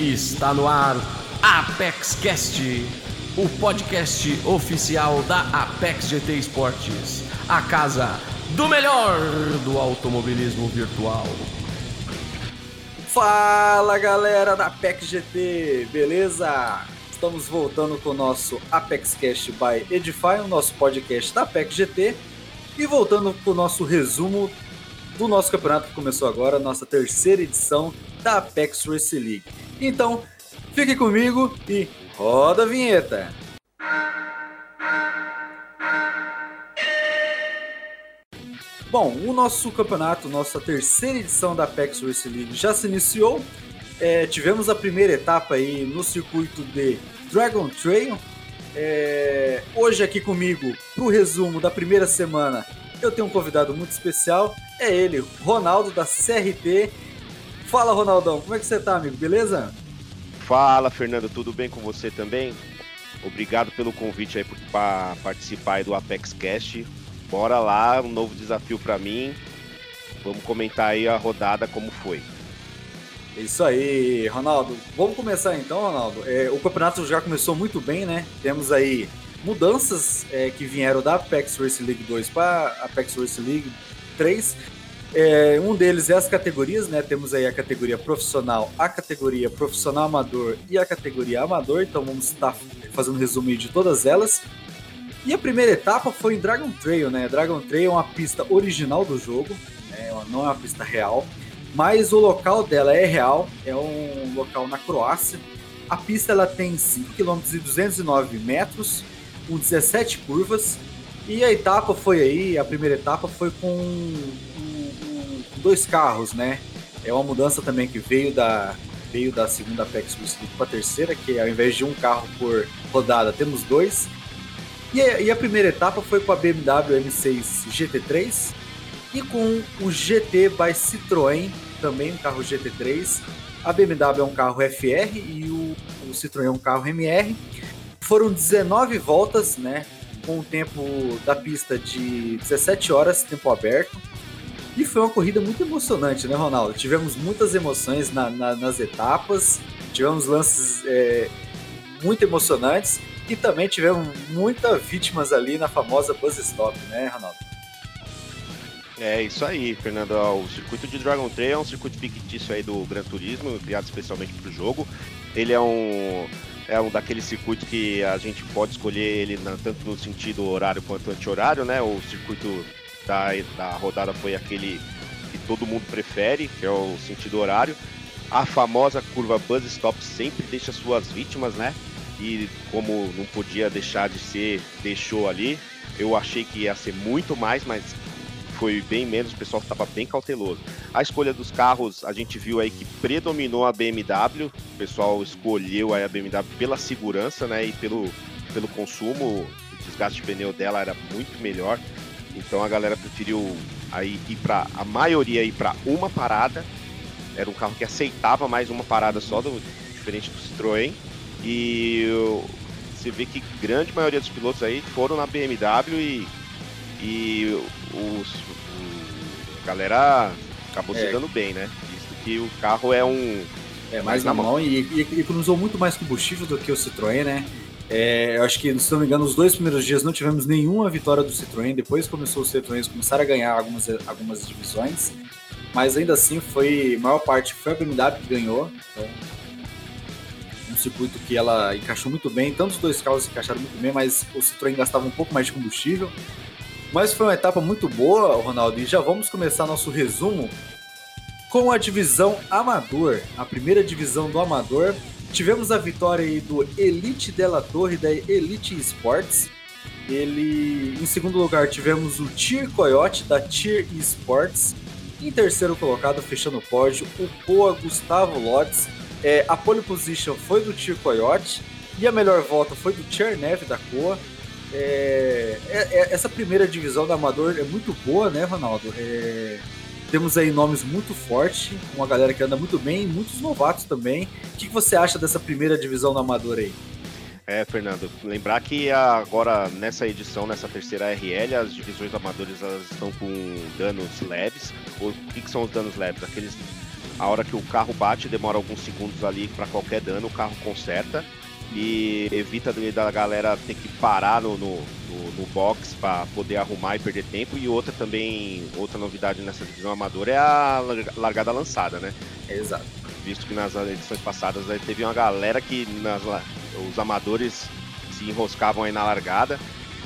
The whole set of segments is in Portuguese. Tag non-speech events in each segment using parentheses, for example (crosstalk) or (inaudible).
Está no ar Apex Cast, o podcast oficial da Apex GT Esportes, a casa do melhor do automobilismo virtual. Fala galera da Apex GT, beleza? Estamos voltando com o nosso Apex Cast by Edify, o nosso podcast da Apex GT, e voltando com o nosso resumo do nosso campeonato que começou agora, nossa terceira edição da Apex Race League. Então, fique comigo e roda a vinheta. Bom, o nosso campeonato, nossa terceira edição da Apex Race League já se iniciou. É, tivemos a primeira etapa aí no circuito de Dragon Trail. É, hoje aqui comigo, para o resumo da primeira semana, eu tenho um convidado muito especial. É ele, Ronaldo da CRT. Fala, Ronaldão, como é que você tá, amigo? Beleza? Fala, Fernando, tudo bem com você também? Obrigado pelo convite aí para participar aí do Apex Cast. Bora lá, um novo desafio para mim. Vamos comentar aí a rodada como foi. Isso aí, Ronaldo. Vamos começar então, Ronaldo. É, o campeonato já começou muito bem, né? Temos aí mudanças é, que vieram da Apex Race League 2 para Apex Race League 3. É, um deles é as categorias, né? Temos aí a categoria profissional, a categoria profissional amador e a categoria amador. Então vamos estar fazendo um resumo de todas elas. E a primeira etapa foi em Dragon Trail, né? Dragon Trail é uma pista original do jogo, né? não é uma pista real, mas o local dela é real, é um local na Croácia. A pista ela tem 5 km e 209 metros, com 17 curvas. E a etapa foi aí, a primeira etapa foi com dois carros, né? É uma mudança também que veio da, veio da segunda Apex League para a terceira, que ao invés de um carro por rodada, temos dois. E a, e a primeira etapa foi com a BMW M6 GT3 e com o GT by Citroën, também um carro GT3. A BMW é um carro FR e o, o Citroën é um carro MR. Foram 19 voltas, né? Com o tempo da pista de 17 horas, tempo aberto. E foi uma corrida muito emocionante, né, Ronaldo? Tivemos muitas emoções na, na, nas etapas, tivemos lances é, muito emocionantes e também tivemos muitas vítimas ali na famosa Buzz Stop, né, Ronaldo? É isso aí, Fernando. O circuito de Dragon Trail é um circuito fictício aí do Gran Turismo, criado especialmente para o jogo. Ele é um é um daqueles circuitos que a gente pode escolher ele na, tanto no sentido horário quanto anti-horário, né? O circuito da, da rodada foi aquele que todo mundo prefere, que é o sentido horário. A famosa curva Buzz Stop sempre deixa suas vítimas, né? E como não podia deixar de ser, deixou ali. Eu achei que ia ser muito mais, mas foi bem menos, o pessoal estava bem cauteloso. A escolha dos carros, a gente viu aí que predominou a BMW, o pessoal escolheu a BMW pela segurança, né, e pelo, pelo consumo, o desgaste de pneu dela era muito melhor. Então a galera preferiu aí ir para a maioria ir para uma parada. Era um carro que aceitava mais uma parada só, do, diferente do Citroën. E você vê que grande maioria dos pilotos aí foram na BMW e, e os, o, a galera acabou é. se dando bem, né? Visto que o carro é um. É mais na mão, mão. E, e, e economizou muito mais combustível do que o Citroën, né? É, eu acho que, se não me engano, os dois primeiros dias não tivemos nenhuma vitória do Citroën. Depois começou o Citroën começaram a ganhar algumas, algumas divisões. Mas ainda assim, foi a maior parte foi a BMW que ganhou. Então, um circuito que ela encaixou muito bem. Tanto os dois carros se encaixaram muito bem, mas o Citroën gastava um pouco mais de combustível. Mas foi uma etapa muito boa, Ronaldo. E já vamos começar nosso resumo com a divisão Amador, a primeira divisão do Amador, Tivemos a vitória aí do Elite Della Torre da Elite Esports. Ele, em segundo lugar, tivemos o Tier Coyote da Tier Esports. Em terceiro colocado, fechando o pódio, o Poa Gustavo Lotz. É, a pole position foi do Tier Coyote e a melhor volta foi do Tier Neve da Coa. É, é, é, essa primeira divisão da Amador é muito boa, né, Ronaldo? É, temos aí nomes muito fortes, uma galera que anda muito bem, muitos novatos também. O que você acha dessa primeira divisão do Amador aí? É, Fernando, lembrar que agora nessa edição, nessa terceira RL, as divisões amadores elas estão com danos leves. O que, que são os danos leves? Aqueles a hora que o carro bate, demora alguns segundos ali para qualquer dano, o carro conserta e evita da galera ter que parar no, no, no, box para poder arrumar e perder tempo. E outra também, outra novidade nessa divisão amadora é a largada lançada, né? Exato. Visto que nas edições passadas teve uma galera que nas, os amadores se enroscavam aí na largada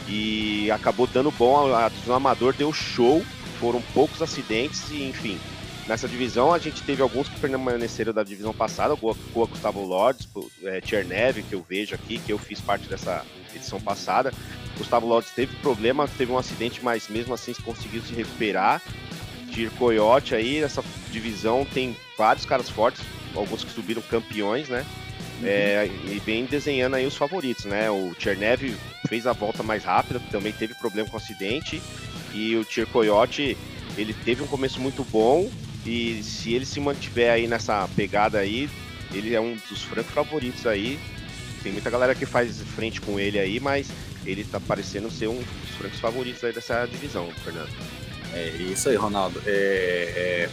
e acabou dando bom. A divisão amador deu show, foram poucos acidentes e enfim. Nessa divisão a gente teve alguns que permaneceram da divisão passada, o Gustavo Lordes, é, Tchernev, que eu vejo aqui, que eu fiz parte dessa edição passada. Gustavo Lordes teve problema, teve um acidente, mas mesmo assim conseguiu se recuperar. Tir Coyote aí, essa divisão tem vários caras fortes, alguns que subiram campeões, né? Uhum. É, e vem desenhando aí os favoritos, né? O Chernev fez a volta mais rápida, também teve problema com o acidente. E o Tir Coyote, ele teve um começo muito bom, e se ele se mantiver aí nessa pegada aí, ele é um dos francos favoritos aí. Tem muita galera que faz frente com ele aí, mas ele tá parecendo ser um dos francos favoritos aí dessa divisão, Fernando. É isso aí, Ronaldo. É,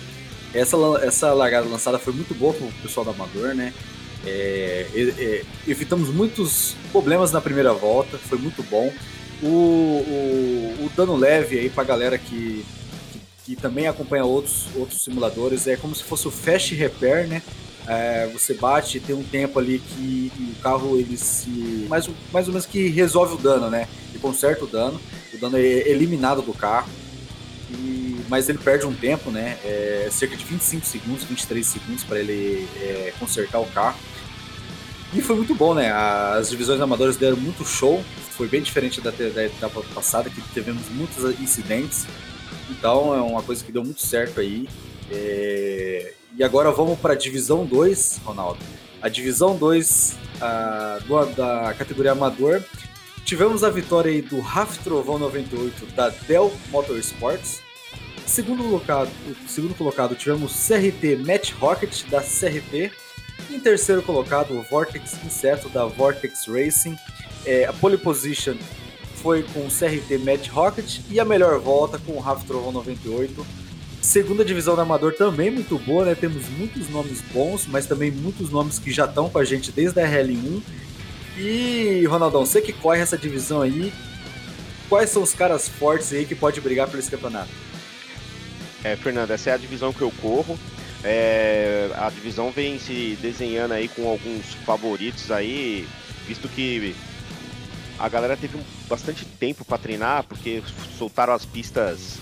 é, essa, essa largada lançada foi muito boa pro pessoal do Amador, né? É, é, evitamos muitos problemas na primeira volta, foi muito bom. O, o, o dano leve aí pra galera que que também acompanha outros, outros simuladores, é como se fosse o Fast Repair, né? É, você bate, tem um tempo ali que o carro ele se. Mais, mais ou menos que resolve o dano, né? Ele conserta o dano, o dano é eliminado do carro. E, mas ele perde um tempo, né? É, cerca de 25 segundos, 23 segundos para ele é, consertar o carro. E foi muito bom, né? As divisões amadoras deram muito show. Foi bem diferente da, da etapa passada, que tivemos muitos incidentes. Então é uma coisa que deu muito certo aí. É... E agora vamos para a divisão 2, Ronaldo. A divisão 2 da categoria amador. Tivemos a vitória aí do Raf Trovão 98 da Dell Motorsports. Segundo colocado, segundo colocado tivemos CRT Match Rocket da CRT. Em terceiro colocado, o Vortex Inseto da Vortex Racing. É, a pole position foi com o CRT Matt Rocket e a melhor volta com o Rafa Trovão 98. Segunda divisão do Amador também muito boa, né? Temos muitos nomes bons, mas também muitos nomes que já estão com a gente desde a RL1. E, Ronaldão, você que corre essa divisão aí, quais são os caras fortes aí que pode brigar por esse campeonato? É, Fernando, essa é a divisão que eu corro. É, a divisão vem se desenhando aí com alguns favoritos aí, visto que a galera teve bastante tempo para treinar, porque soltaram as pistas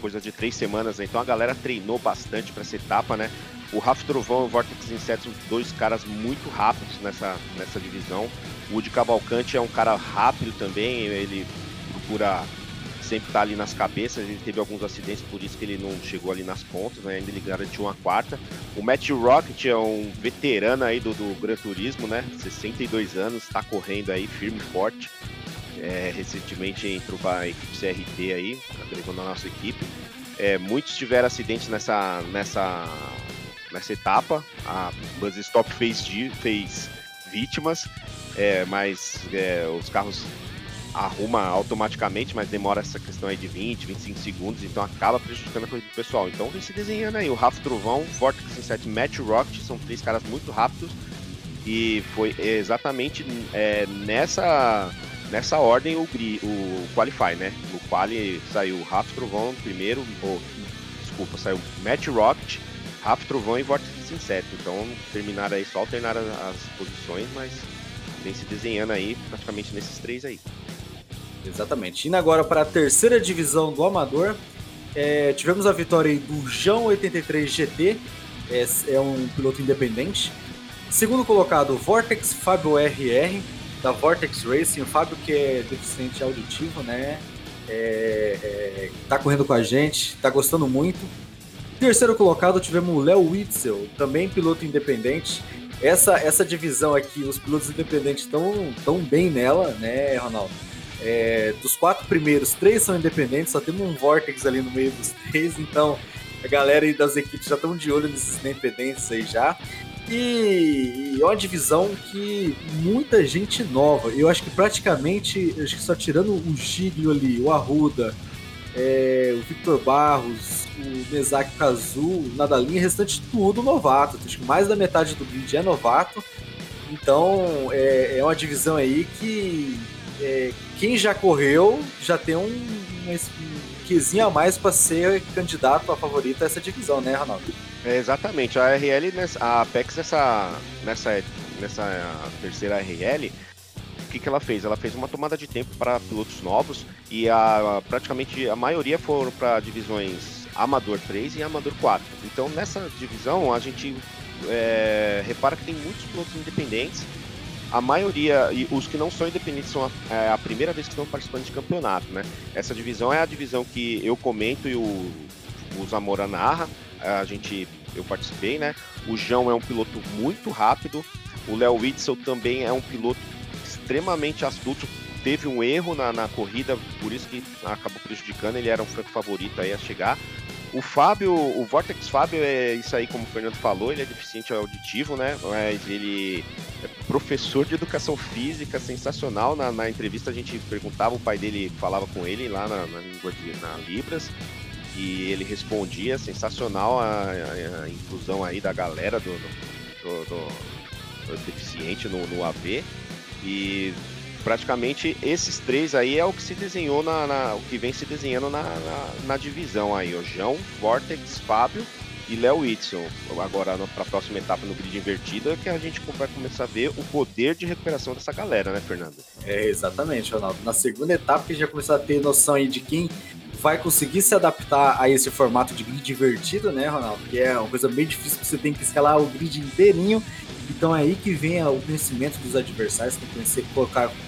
coisa de três semanas, né? então a galera treinou bastante para essa etapa, né? O Rafa Trovão e o Vortex Insetos, dois caras muito rápidos nessa, nessa divisão. O Woody Cavalcante é um cara rápido também, ele procura sempre estar tá ali nas cabeças. Ele teve alguns acidentes, por isso que ele não chegou ali nas pontas, né? ainda ele garantiu uma quarta. O Matt Rocket é um veterano aí do, do Gran Turismo, né? 62 anos, está correndo aí firme e forte. É, recentemente entrou para a equipe CRT aí, agregando a nossa equipe. É, muitos tiveram acidentes nessa, nessa, nessa etapa. A Buzz Stop fez, fez vítimas, é, mas é, os carros arruma automaticamente, mas demora essa questão aí de 20, 25 segundos, então acaba prejudicando a corrida do pessoal. Então vem se desenhando aí, o Rafa Trovão, Vortex Inset Match Rocket, são três caras muito rápidos, e foi exatamente é, nessa, nessa ordem o, o Qualify, né? No Quali saiu o Rafa Trovão primeiro, ou, desculpa, saiu Match Rocket, Rafa Trovão e Vortex Inset, então terminaram aí, só alternaram as posições, mas vem se desenhando aí praticamente nesses três aí. Exatamente. Indo agora para a terceira divisão do Amador, é, tivemos a vitória do João 83 GT, é, é, um piloto independente. Segundo colocado, Vortex Fábio RR, da Vortex Racing. O Fábio, que é deficiente auditivo, né? É, é, tá correndo com a gente, tá gostando muito. Terceiro colocado, tivemos o Léo Witzel, também piloto independente. Essa, essa divisão aqui, os pilotos independentes estão tão bem nela, né, Ronaldo? É, dos quatro primeiros, três são independentes, só temos um Vortex ali no meio dos três, então a galera aí das equipes já estão de olho nesses independentes aí já. E, é uma divisão que muita gente nova. Eu acho que praticamente, acho que só tirando o Giglio ali, o Arruda, é, o Victor Barros, o Mesaki Kazu, o Nadalinha, restante tudo novato. Acho que mais da metade do grid é novato. Então é, é uma divisão aí que é, quem já correu já tem um, um, a mais para ser candidato a favorito a essa divisão, né, Ronaldo? É, exatamente. A RL, a Apex nessa, nessa, nessa terceira RL, o que, que ela fez? Ela fez uma tomada de tempo para pilotos novos e a, praticamente a maioria foram para divisões Amador 3 e Amador 4. Então nessa divisão a gente é, repara que tem muitos pilotos independentes. A maioria, e os que não são independentes, são a, é, a primeira vez que estão participando de campeonato, né? Essa divisão é a divisão que eu comento e o, o Zamora narra. A gente, eu participei, né? O João é um piloto muito rápido. O Léo Witzel também é um piloto extremamente astuto. Teve um erro na, na corrida, por isso que acabou prejudicando. Ele era um franco favorito aí a chegar. O Fábio, o Vortex Fábio é isso aí, como o Fernando falou, ele é deficiente auditivo, né? Mas ele é professor de educação física, sensacional. Na, na entrevista a gente perguntava, o pai dele falava com ele lá na, na língua de na Libras e ele respondia, sensacional a, a, a inclusão aí da galera do, do, do, do deficiente no, no AV. E praticamente esses três aí é o que se desenhou na, na o que vem se desenhando na, na, na, divisão aí, o João, Vortex, Fábio e Léo Whitson. Agora para a próxima etapa no grid invertido é que a gente vai começar a ver o poder de recuperação dessa galera, né, Fernando? É, exatamente, Ronaldo. Na segunda etapa que já começar a ter noção aí de quem vai conseguir se adaptar a esse formato de grid invertido, né, Ronaldo? Que é uma coisa bem difícil, você tem que escalar o grid inteirinho então é aí que vem o conhecimento dos adversários, tem que conhecer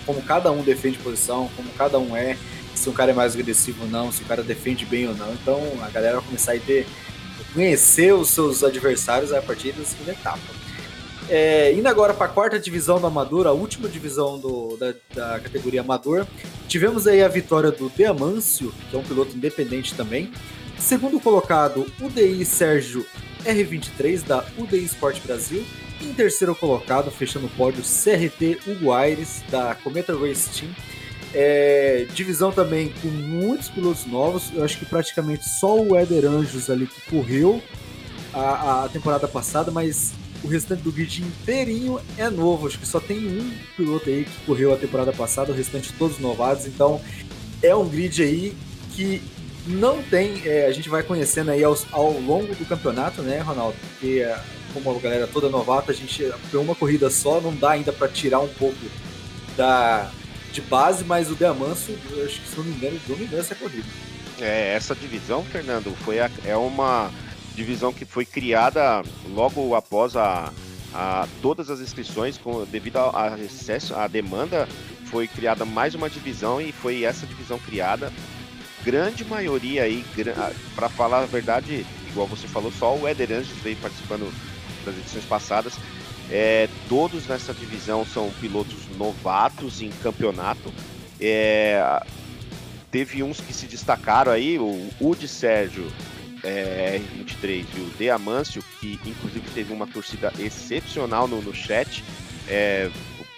como cada um defende posição, como cada um é, se um cara é mais agressivo ou não, se o cara defende bem ou não. Então a galera vai começar a ter, conhecer os seus adversários a partir da segunda etapa. É, indo agora para a quarta divisão do Amador, a última divisão do, da, da, categoria Amador, tivemos aí a vitória do Deamâncio, que é um piloto independente também. Segundo colocado, o DI Sérgio R23 da UDI Sport Brasil. Em terceiro colocado, fechando o pódio, CRT Hugo Aires, da Cometa Race Team. É, divisão também com muitos pilotos novos. Eu acho que praticamente só o Éder Anjos ali que correu a, a, temporada passada, mas o restante do grid inteirinho é novo. Acho que só tem um piloto aí que correu a temporada passada, o restante todos novados. Então é um grid aí que não tem. É, a gente vai conhecendo aí ao, ao longo do campeonato, né, Ronaldo? Porque como a galera toda novata, a gente foi uma corrida só, não dá ainda para tirar um pouco da de base, mas o Deamanso, acho que se não me engano, dominou essa corrida. É, essa divisão, Fernando, foi a, é uma divisão que foi criada logo após a, a todas as inscrições, com, devido ao excesso, à demanda, foi criada mais uma divisão e foi essa divisão criada. Grande maioria aí, para falar a verdade, igual você falou, só o Éder Anjos veio participando das edições passadas. É, todos nessa divisão são pilotos novatos em campeonato. É, teve uns que se destacaram aí, o Udi Sérgio é, R23 e o De Amâncio, que inclusive teve uma torcida excepcional no, no chat, é,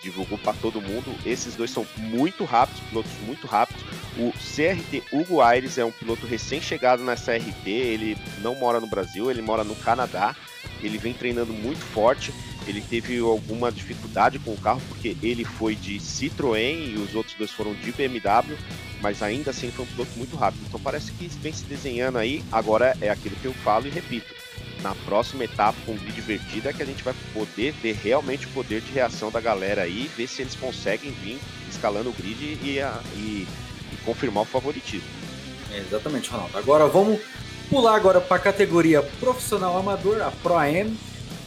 divulgou para todo mundo. Esses dois são muito rápidos, pilotos muito rápidos. O CRT Hugo Aires é um piloto recém-chegado nessa RT, ele não mora no Brasil, ele mora no Canadá. Ele vem treinando muito forte. Ele teve alguma dificuldade com o carro porque ele foi de Citroën e os outros dois foram de BMW, mas ainda assim foi um piloto muito rápido. Então parece que vem se desenhando aí. Agora é aquilo que eu falo e repito. Na próxima etapa, com o grid divertido, é que a gente vai poder ver realmente o poder de reação da galera aí, ver se eles conseguem vir escalando o grid e, e, e confirmar o favoritismo. É, exatamente, Ronaldo. Agora vamos pular agora para a categoria profissional amador, a Pro AM.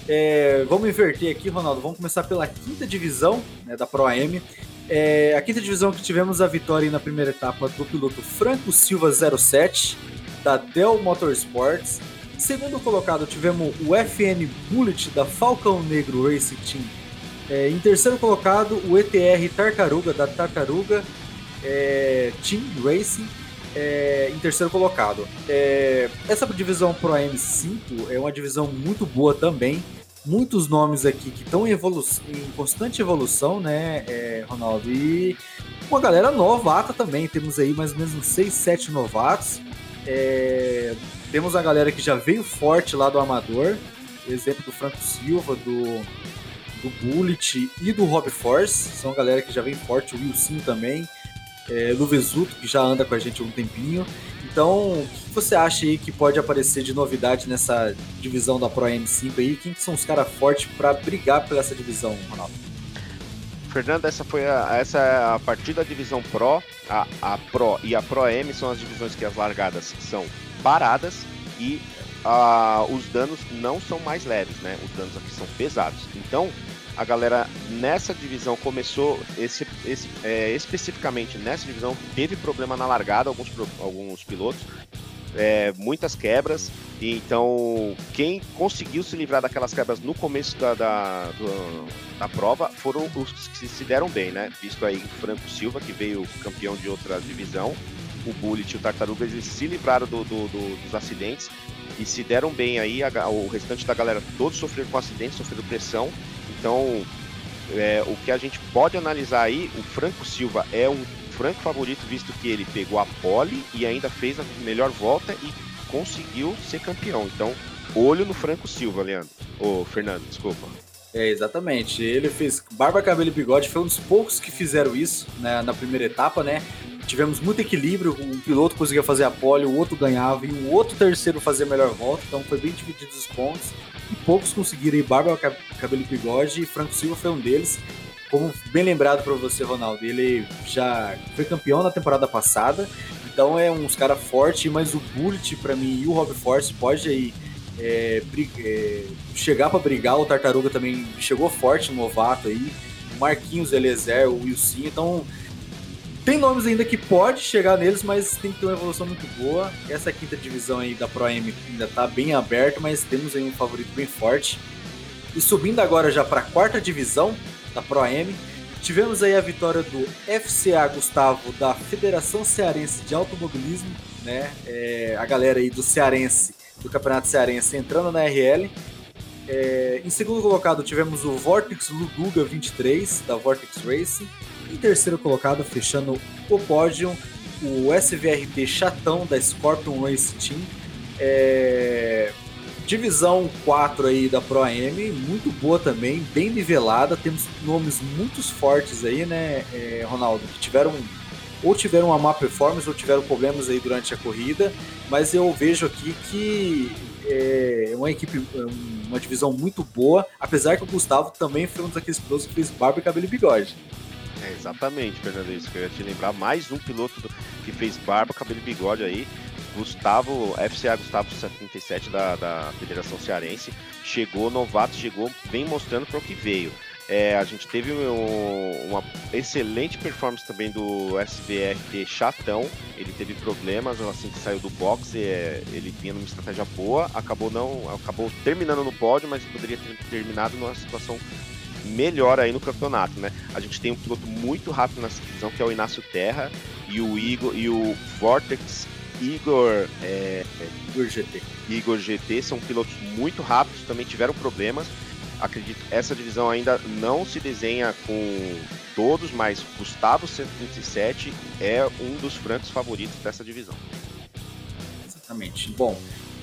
É, vamos inverter aqui, Ronaldo. Vamos começar pela quinta divisão né, da Pro AM. É, a quinta divisão que tivemos a vitória na primeira etapa do piloto Franco Silva 07, da Dell Motorsports. Segundo colocado, tivemos o FN Bullet da Falcão Negro Racing Team. É, em terceiro colocado, o ETR Tartaruga da Tartaruga é, Team Racing é, em terceiro colocado. É, essa divisão Pro M5 é uma divisão muito boa também. Muitos nomes aqui que estão em, em, constante evolução, né, é, Ronaldo? E uma galera novata também. Temos aí mais ou menos uns 6, 7 novatos. É, temos a galera que já veio forte lá do Amador, exemplo do Franco Silva, do, do Bullet e do Rob Force. São a galera que já vem forte, o Wilson também, é, do Vesuto, que já anda com a gente há um tempinho. Então, o que você acha aí que pode aparecer de novidade nessa divisão da Pro M5 aí? Quem que são os caras fortes para brigar por essa divisão, Ronaldo? Fernando, essa foi a, essa é a partir da divisão Pro, a, a Pro e a Pro M são as divisões que as largadas são paradas e a, os danos não são mais leves, né? Os danos aqui são pesados. Então, a galera nessa divisão começou, esse, esse, é, especificamente nessa divisão, teve problema na largada, alguns, alguns pilotos, é, muitas quebras. E então, quem conseguiu se livrar daquelas quebras no começo da, da, do, da prova foram os que se deram bem, né? Visto aí Franco Silva, que veio campeão de outra divisão, o Bullet e o Tartaruga, eles se livraram do, do, do, dos acidentes e se deram bem aí. A, o restante da galera todos sofreram com acidentes, sofreram pressão. Então, é, o que a gente pode analisar aí, o Franco Silva é um franco favorito, visto que ele pegou a pole e ainda fez a melhor volta e conseguiu ser campeão. Então, olho no Franco Silva, Leandro. Ô, Fernando, desculpa. É, exatamente. Ele fez barba, cabelo e bigode, foi um dos poucos que fizeram isso né, na primeira etapa, né? Tivemos muito equilíbrio, um piloto conseguia fazer a pole, o outro ganhava e o outro terceiro fazia a melhor volta, então foi bem dividido os pontos. E poucos conseguiram ir barba, cabelo e bigode, e Franco Silva foi um deles. Como bem lembrado para você, Ronaldo, ele já foi campeão na temporada passada, então é uns cara forte, mas o Bullet para mim e o Rob Force pode aí é, é, chegar para brigar. O Tartaruga também chegou forte, novato aí. O Marquinhos, Eliezer, o Wilson. Então tem nomes ainda que pode chegar neles, mas tem que ter uma evolução muito boa. Essa quinta divisão aí da Pro M ainda tá bem aberta, mas temos aí um favorito bem forte. E subindo agora já para a quarta divisão da Pro M, Tivemos aí a vitória do FCA Gustavo da Federação Cearense de Automobilismo, né? É, a galera aí do Cearense, do Campeonato Cearense entrando na RL. É, em segundo colocado tivemos o Vortex Luduga 23 da Vortex Racing. Em terceiro colocado, fechando o pódio, o SVRT Chatão da Scorpion Race Team. É, Divisão 4 aí da Pro AM, muito boa também, bem nivelada. Temos nomes muito fortes aí, né, é, Ronaldo? Que tiveram ou tiveram uma má performance ou tiveram problemas aí durante a corrida, mas eu vejo aqui que é uma equipe, uma divisão muito boa, apesar que o Gustavo também foi um daqueles pilotos que fez barba, cabelo e bigode. É, exatamente, Fernando, isso que eu ia te lembrar. Mais um piloto que fez barba, cabelo e bigode aí. Gustavo, FCA Gustavo 77 da, da Federação Cearense, chegou novato, chegou, vem mostrando para o que veio. É, a gente teve um, uma excelente performance também do SBRT Chatão. Ele teve problemas assim que saiu do box. É, ele vinha numa estratégia boa, acabou não, acabou terminando no pódio, mas poderia ter terminado numa situação melhor aí no campeonato, né? A gente tem um piloto muito rápido nessa divisão que é o Inácio Terra e o Igor e o Vortex Igor, é, Igor GT. Igor GT são pilotos muito rápidos, também tiveram problemas. Acredito que essa divisão ainda não se desenha com todos, mas Gustavo 137 é um dos francos favoritos dessa divisão. Exatamente. Bom,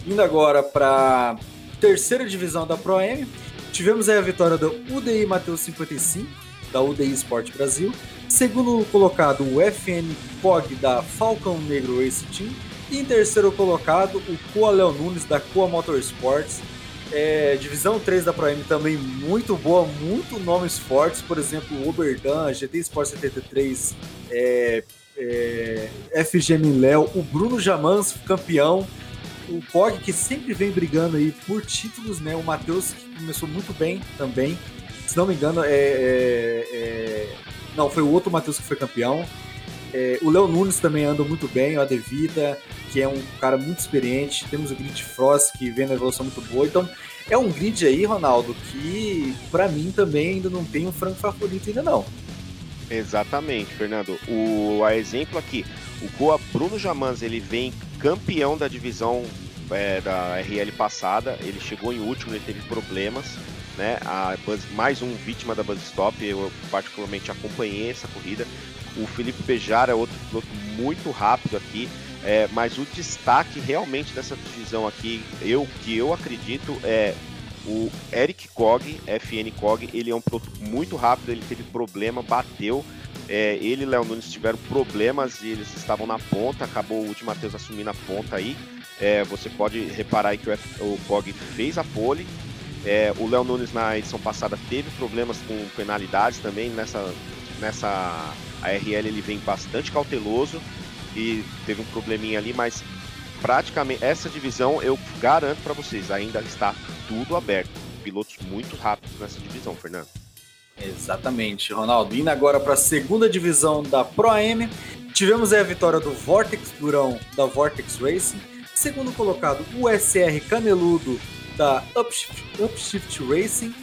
indo agora para terceira divisão da Pro M, tivemos aí a vitória do UDI Mateus 55, da UDI Sport Brasil. Segundo colocado, o FN POG da Falcão Negro Race Team. E em terceiro colocado, o Coa Léo Nunes, da Coa Motorsports. É, divisão 3 da Pro também muito boa, muito nomes fortes, por exemplo, o Oberdan, GT Sport 73, é, é, FGM Léo, o Bruno Jamans, campeão, o Pog, que sempre vem brigando aí por títulos, né? O Matheus, que começou muito bem também. Se não me engano, é, é, é não, foi o outro Matheus que foi campeão. É, o Léo Nunes também anda muito bem, o Adevita, que é um cara muito experiente. Temos o Grid Frost, que vem na evolução muito boa. Então, é um grid aí, Ronaldo, que para mim também ainda não tem um franco favorito ainda não. Exatamente, Fernando. O a exemplo aqui, o Goa Bruno Jamans, ele vem campeão da divisão é, da RL passada. Ele chegou em último, ele teve problemas. Né, a Buzz, mais um vítima da Buzz Stop, eu particularmente acompanhei essa corrida O Felipe Bejar é outro piloto muito rápido aqui. É, mas o destaque realmente dessa divisão aqui, eu que eu acredito, é o Eric Kog, FN Kog, ele é um piloto muito rápido, ele teve problema, bateu. É, ele e Léo Nunes tiveram problemas e eles estavam na ponta, acabou o Udi Matheus assumindo a ponta aí. É, você pode reparar que o, F, o Kog fez a pole. É, o Léo Nunes na edição passada teve problemas com penalidades também. Nessa, nessa ARL ele vem bastante cauteloso e teve um probleminha ali, mas praticamente essa divisão eu garanto para vocês ainda está tudo aberto. Pilotos muito rápidos nessa divisão, Fernando. Exatamente, Ronaldo. Indo agora para a segunda divisão da Pro AM, tivemos a vitória do Vortex Durão da Vortex Racing. Segundo colocado, o SR Caneludo da Upshift, Upshift Racing.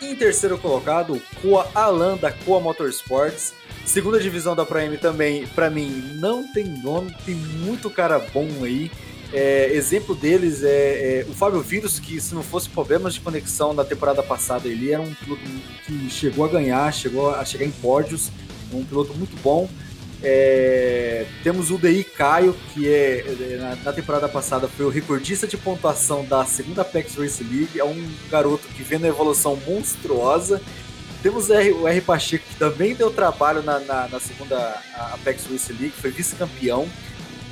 E em terceiro colocado, o Coa Alan da Coa Motorsports. Segunda divisão da Pro AM também, para mim, não tem nome, tem muito cara bom aí. É, exemplo deles é, é, o Fábio Vírus, que se não fosse problemas de conexão da temporada passada, ele era um piloto que chegou a ganhar, chegou a chegar em pódios, um piloto muito bom. É, temos o DI Caio, que é, é na, na, temporada passada foi o recordista de pontuação da segunda Apex Race League, é um garoto que vem na evolução monstruosa. Temos o R, Pacheco, que também deu trabalho na, na, na segunda Apex Race League, foi vice-campeão.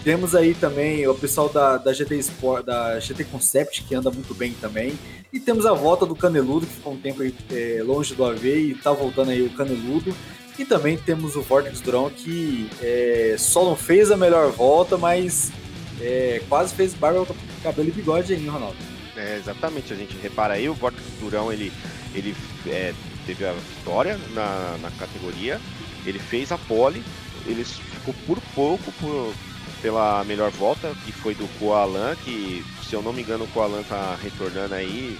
Temos aí também o pessoal da, da GT Sport, da GT Concept, que anda muito bem também. E temos a volta do Caneludo, que ficou um tempo aí, é, longe do AV e tá voltando aí o Caneludo. E também temos o Vortex Durão, que é, só não fez a melhor volta, mas é, quase fez barba, cabelo e bigode aí, Ronaldo. É, exatamente, a gente repara aí, o Vortex Durão, ele, ele é, teve a vitória na, na categoria, ele fez a pole, ele ficou por pouco por, pela melhor volta, que foi do Koalan, que se eu não me engano o Koalan tá retornando aí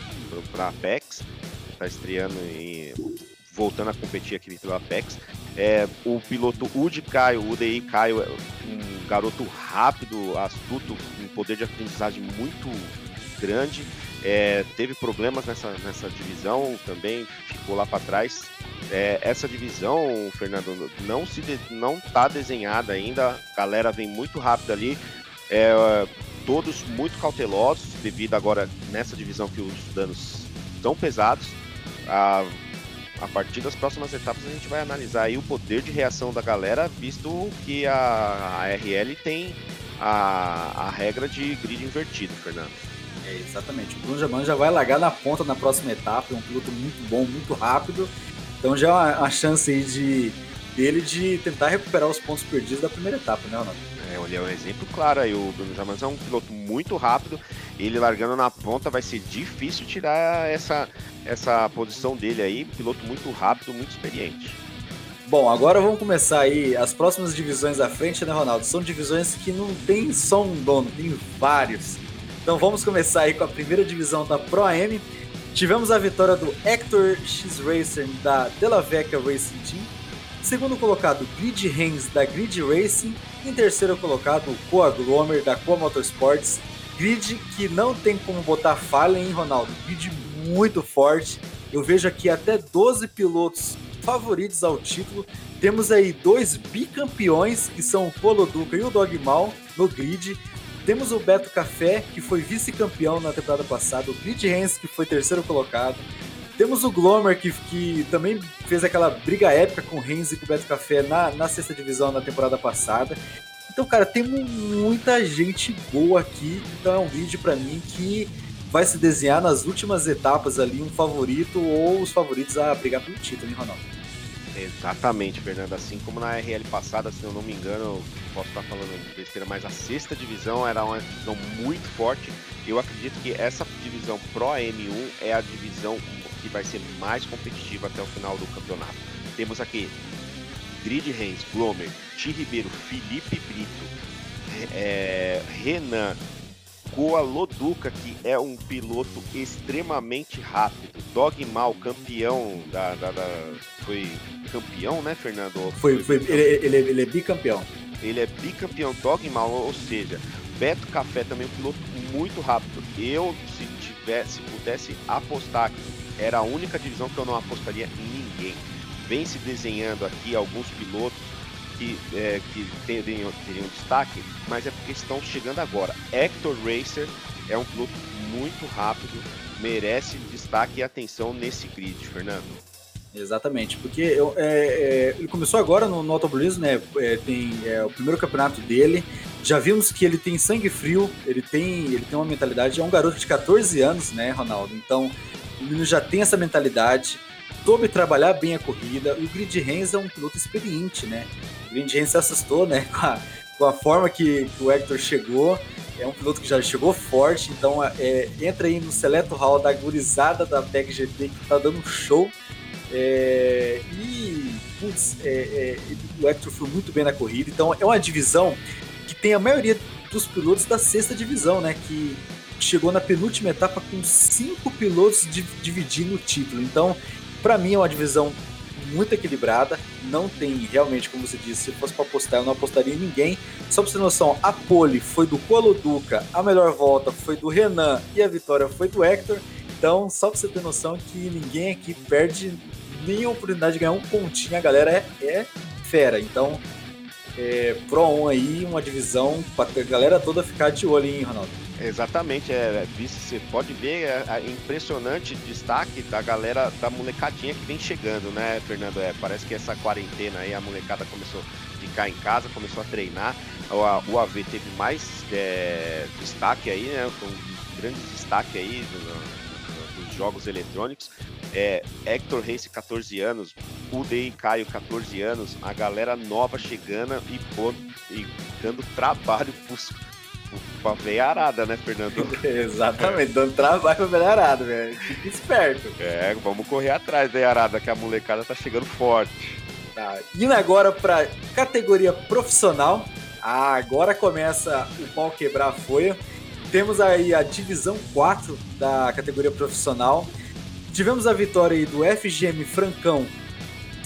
para Apex, tá estreando e voltando a competir aqui pela Apex. É, o piloto Udi Caio, UDI Caio, é um garoto rápido, astuto, um poder de aprendizagem muito grande. É, teve problemas nessa, nessa divisão também, ficou lá para trás. É, essa divisão, Fernando, não se de, não está desenhada ainda. A galera vem muito rápido ali. É, todos muito cautelosos devido agora nessa divisão que os danos são pesados. A, a partir das próximas etapas a gente vai analisar aí o poder de reação da galera, visto que a, a RL tem a, a regra de grid invertido, Fernando. É, exatamente. O Bruno Jaman já vai largar na ponta na próxima etapa. É um piloto muito bom, muito rápido. Então já é uma, uma chance aí de, dele de tentar recuperar os pontos perdidos da primeira etapa, né, Ronaldo? É, ele é um exemplo claro aí. O Bruno Jamans é um piloto muito rápido. Ele largando na ponta vai ser difícil tirar essa, essa posição dele aí. Piloto muito rápido, muito experiente. Bom, agora vamos começar aí as próximas divisões à frente, né, Ronaldo? São divisões que não tem só um dono, tem vários. Então vamos começar aí com a primeira divisão da Pro AM. Tivemos a vitória do Hector X Racer da Della Vecchia Racing Team. Segundo colocado, Grid Haynes da Grid Racing. Em terceiro colocado, o Coa Glomer da Coa Motorsports. Grid que não tem como botar falha, hein, Ronaldo? Grid muito forte. Eu vejo aqui até 12 pilotos favoritos ao título. Temos aí dois bicampeões, que são o Polo Duca e o Dogmal, no grid. Temos o Beto Café, que foi vice-campeão na temporada passada, o Grid Hans, que foi terceiro colocado. Temos o Glomer, que, que também fez aquela briga épica com o Renzi e com o Beto Café na, na sexta divisão na temporada passada. Então, cara, temos muita gente boa aqui. Então é um vídeo para mim que vai se desenhar nas últimas etapas ali um favorito ou os favoritos a brigar pelo título, hein, Ronaldo? Exatamente, Fernando. Assim como na RL passada, se eu não me engano, posso estar falando besteira, mas a sexta divisão era uma divisão muito forte. Eu acredito que essa divisão Pro M1 é a divisão que vai ser mais competitiva até o final do campeonato. Temos aqui Grid Reis, Glomer, Ti Ribeiro, Felipe Brito, é, Renan, Goa Loduca, que é um piloto extremamente rápido. Dogmal, campeão da, da, da, Foi campeão, né, Fernando? Foi, foi, ele, ele, ele, é bicampeão. Ele é bicampeão Dogmal, ou seja, Beto Café também é um piloto muito rápido. Eu, se tivesse, se pudesse apostar, era a única divisão que eu não apostaria em ninguém. Vem se desenhando aqui alguns pilotos que, é, que teriam, teriam destaque, mas é porque estão chegando agora. Hector Racer é um piloto muito rápido, merece destaque e atenção nesse grid, Fernando. Exatamente, porque eu, é, é, ele começou agora no, no automobilismo, né? É, tem é, o primeiro campeonato dele. Já vimos que ele tem sangue frio, ele tem, ele tem uma mentalidade. É um garoto de 14 anos, né, Ronaldo? Então, o menino já tem essa mentalidade, soube trabalhar bem a corrida. E o Grid Renz é um piloto experiente, né? O Grid Renz se assustou, né, com a, com a forma que, que o Hector chegou é um piloto que já chegou forte, então é, entra aí no seleto hall da gurizada da PEC GT que tá dando show. É, e, putz, é, é, o Hector foi muito bem na corrida, então é uma divisão que tem a maioria dos pilotos da sexta divisão, né? Que chegou na penúltima etapa com cinco pilotos dividindo o título. Então, para mim é uma divisão muito equilibrada. Não tem realmente, como você disse, se fosse para apostar, eu não apostaria em ninguém. Só para você ter noção, a pole foi do Coloduca, a melhor volta foi do Renan e a vitória foi do Hector. Então, só para você ter noção que ninguém aqui perde nem a oportunidade de ganhar um pontinho. A galera é, é fera. Então, é, Pro 1 aí, uma divisão para a galera toda ficar de olho, hein, Ronaldo? Exatamente, é, você pode ver é, é impressionante destaque da galera, da molecadinha que vem chegando, né, Fernando? É, parece que essa quarentena aí, a molecada começou a ficar em casa, começou a treinar. O, o AV teve mais é, destaque aí, né? Um grande destaque aí do, dos jogos eletrônicos. É, Hector Race, 14 anos, Udei Caio, 14 anos, a galera nova chegando e, pô, e dando trabalho pros pra veiarada, né, Fernando? (laughs) Exatamente, dando trabalho pra veiarada, velho. Fica esperto. É, vamos correr atrás, veiarada, que a molecada tá chegando forte. Tá, indo agora pra categoria profissional. Ah, agora começa o pau quebrar a folha. Temos aí a divisão 4 da categoria profissional. Tivemos a vitória aí do FGM Francão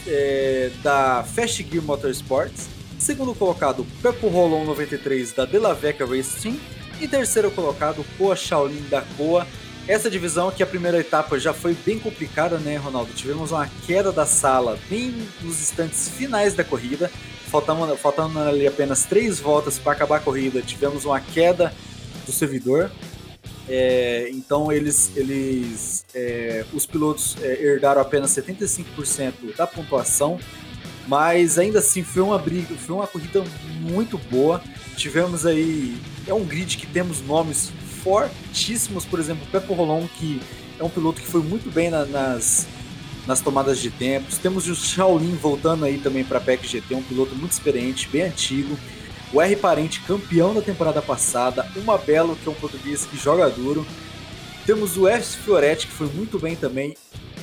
é, da Fast Gear Motorsports. Segundo colocado, Pepo Rolon 93 da Delaveca Racing. E terceiro colocado, Coa Shaolin da Coa. Essa divisão que a primeira etapa já foi bem complicada, né, Ronaldo? Tivemos uma queda da sala bem nos instantes finais da corrida. Faltando, faltando ali apenas três voltas para acabar a corrida. Tivemos uma queda do servidor. É, então eles, eles é, os pilotos é, herdaram apenas 75% da pontuação mas ainda assim foi uma briga, foi uma corrida muito boa. Tivemos aí. É um grid que temos nomes fortíssimos, por exemplo, Pepo Rolon, que é um piloto que foi muito bem na, nas, nas tomadas de tempos. Temos o Shaolin voltando aí também para a PEC GT, um piloto muito experiente, bem antigo. O R Parente, campeão da temporada passada. O Mabelo, que é um português que joga duro. Temos o F Fioretti, que foi muito bem também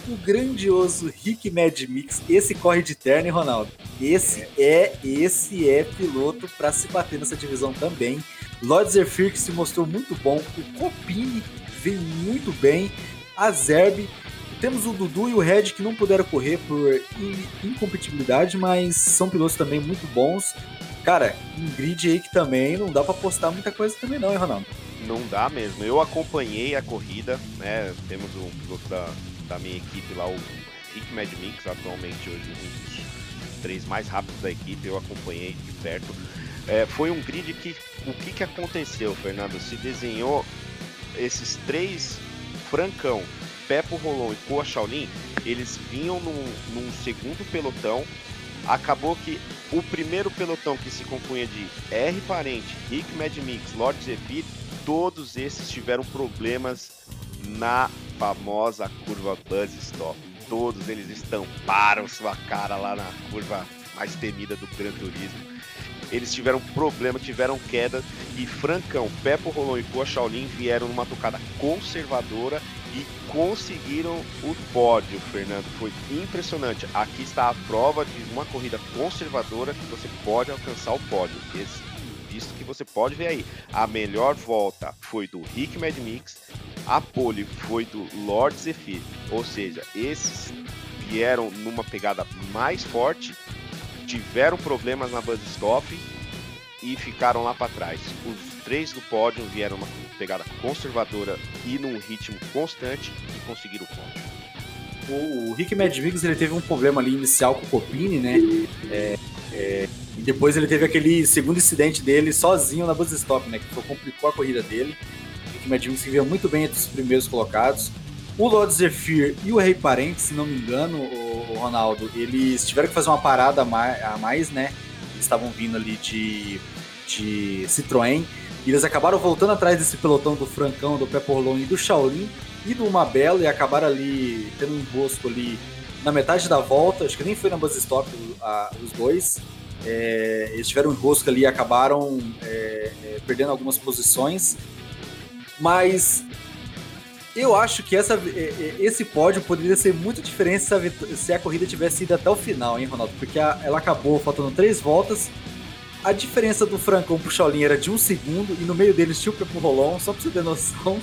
o grandioso Rick Mad Mix. Esse corre de terno, hein, Ronaldo? Esse é, esse é piloto para se bater nessa divisão também. Lord Zephyr que se mostrou muito bom. O Copini vem muito bem. A Zerb. Temos o Dudu e o Red que não puderam correr por incompatibilidade, mas são pilotos também muito bons. Cara, um grid aí que também não dá para postar muita coisa também não, hein, Ronaldo? Não dá mesmo. Eu acompanhei a corrida, né? Temos um piloto da, da minha equipe lá, o Rick Mad Mix, atualmente hoje um dos três mais rápidos da equipe, eu acompanhei de perto. É, foi um grid que o que, que aconteceu, Fernando? Se desenhou esses três Francão, Pepo Rolon e Coa Shaolin, eles vinham num, num segundo pelotão. Acabou que o primeiro pelotão que se compunha de R Parente, Rick Mad Mix, Lord Zephyr, todos esses tiveram problemas na famosa curva Buzz Stop. Todos eles estamparam sua cara lá na curva mais temida do Gran Turismo. Eles tiveram problema, tiveram queda e Francão, Pepo Rolon e Coa Shaolin vieram numa tocada conservadora e conseguiram o pódio, Fernando. Foi impressionante. Aqui está a prova de uma corrida conservadora que você pode alcançar o pódio. Esse, visto que você pode ver aí. A melhor volta foi do Rick Mad Mix, a pole foi do Lord Zephyr, ou seja, esses vieram numa pegada mais forte, tiveram problemas na buzz stop e ficaram lá para trás. Os três do pódio vieram numa pegada conservadora e num ritmo constante e conseguiram o pódio. O Rick Mad Mix ele teve um problema ali inicial com o Copini, né? É, é, E depois ele teve aquele segundo incidente dele sozinho na bus stop, né? Que complicou a corrida dele. O Rick se viu muito bem entre os primeiros colocados. O Lord Zephyr e o Rei Parente, se não me engano, o Ronaldo, eles tiveram que fazer uma parada a mais, né? Eles estavam vindo ali de, de Citroën. E eles acabaram voltando atrás desse pelotão do Francão, do Pepperlon e do Shaolin e do Mabelo e acabaram ali tendo um enrosco ali na metade da volta, acho que nem foi na bus stop a, os dois. É, eles tiveram um enrosco ali e acabaram é, é, perdendo algumas posições. Mas eu acho que essa, é, é, esse pódio poderia ser muito diferente se a, se a corrida tivesse ido até o final, hein, Ronaldo? Porque a, ela acabou faltando três voltas a diferença do Francão pro Shaolin era de um segundo e no meio deles tinha o Pepo Rolon, só pra você ter noção.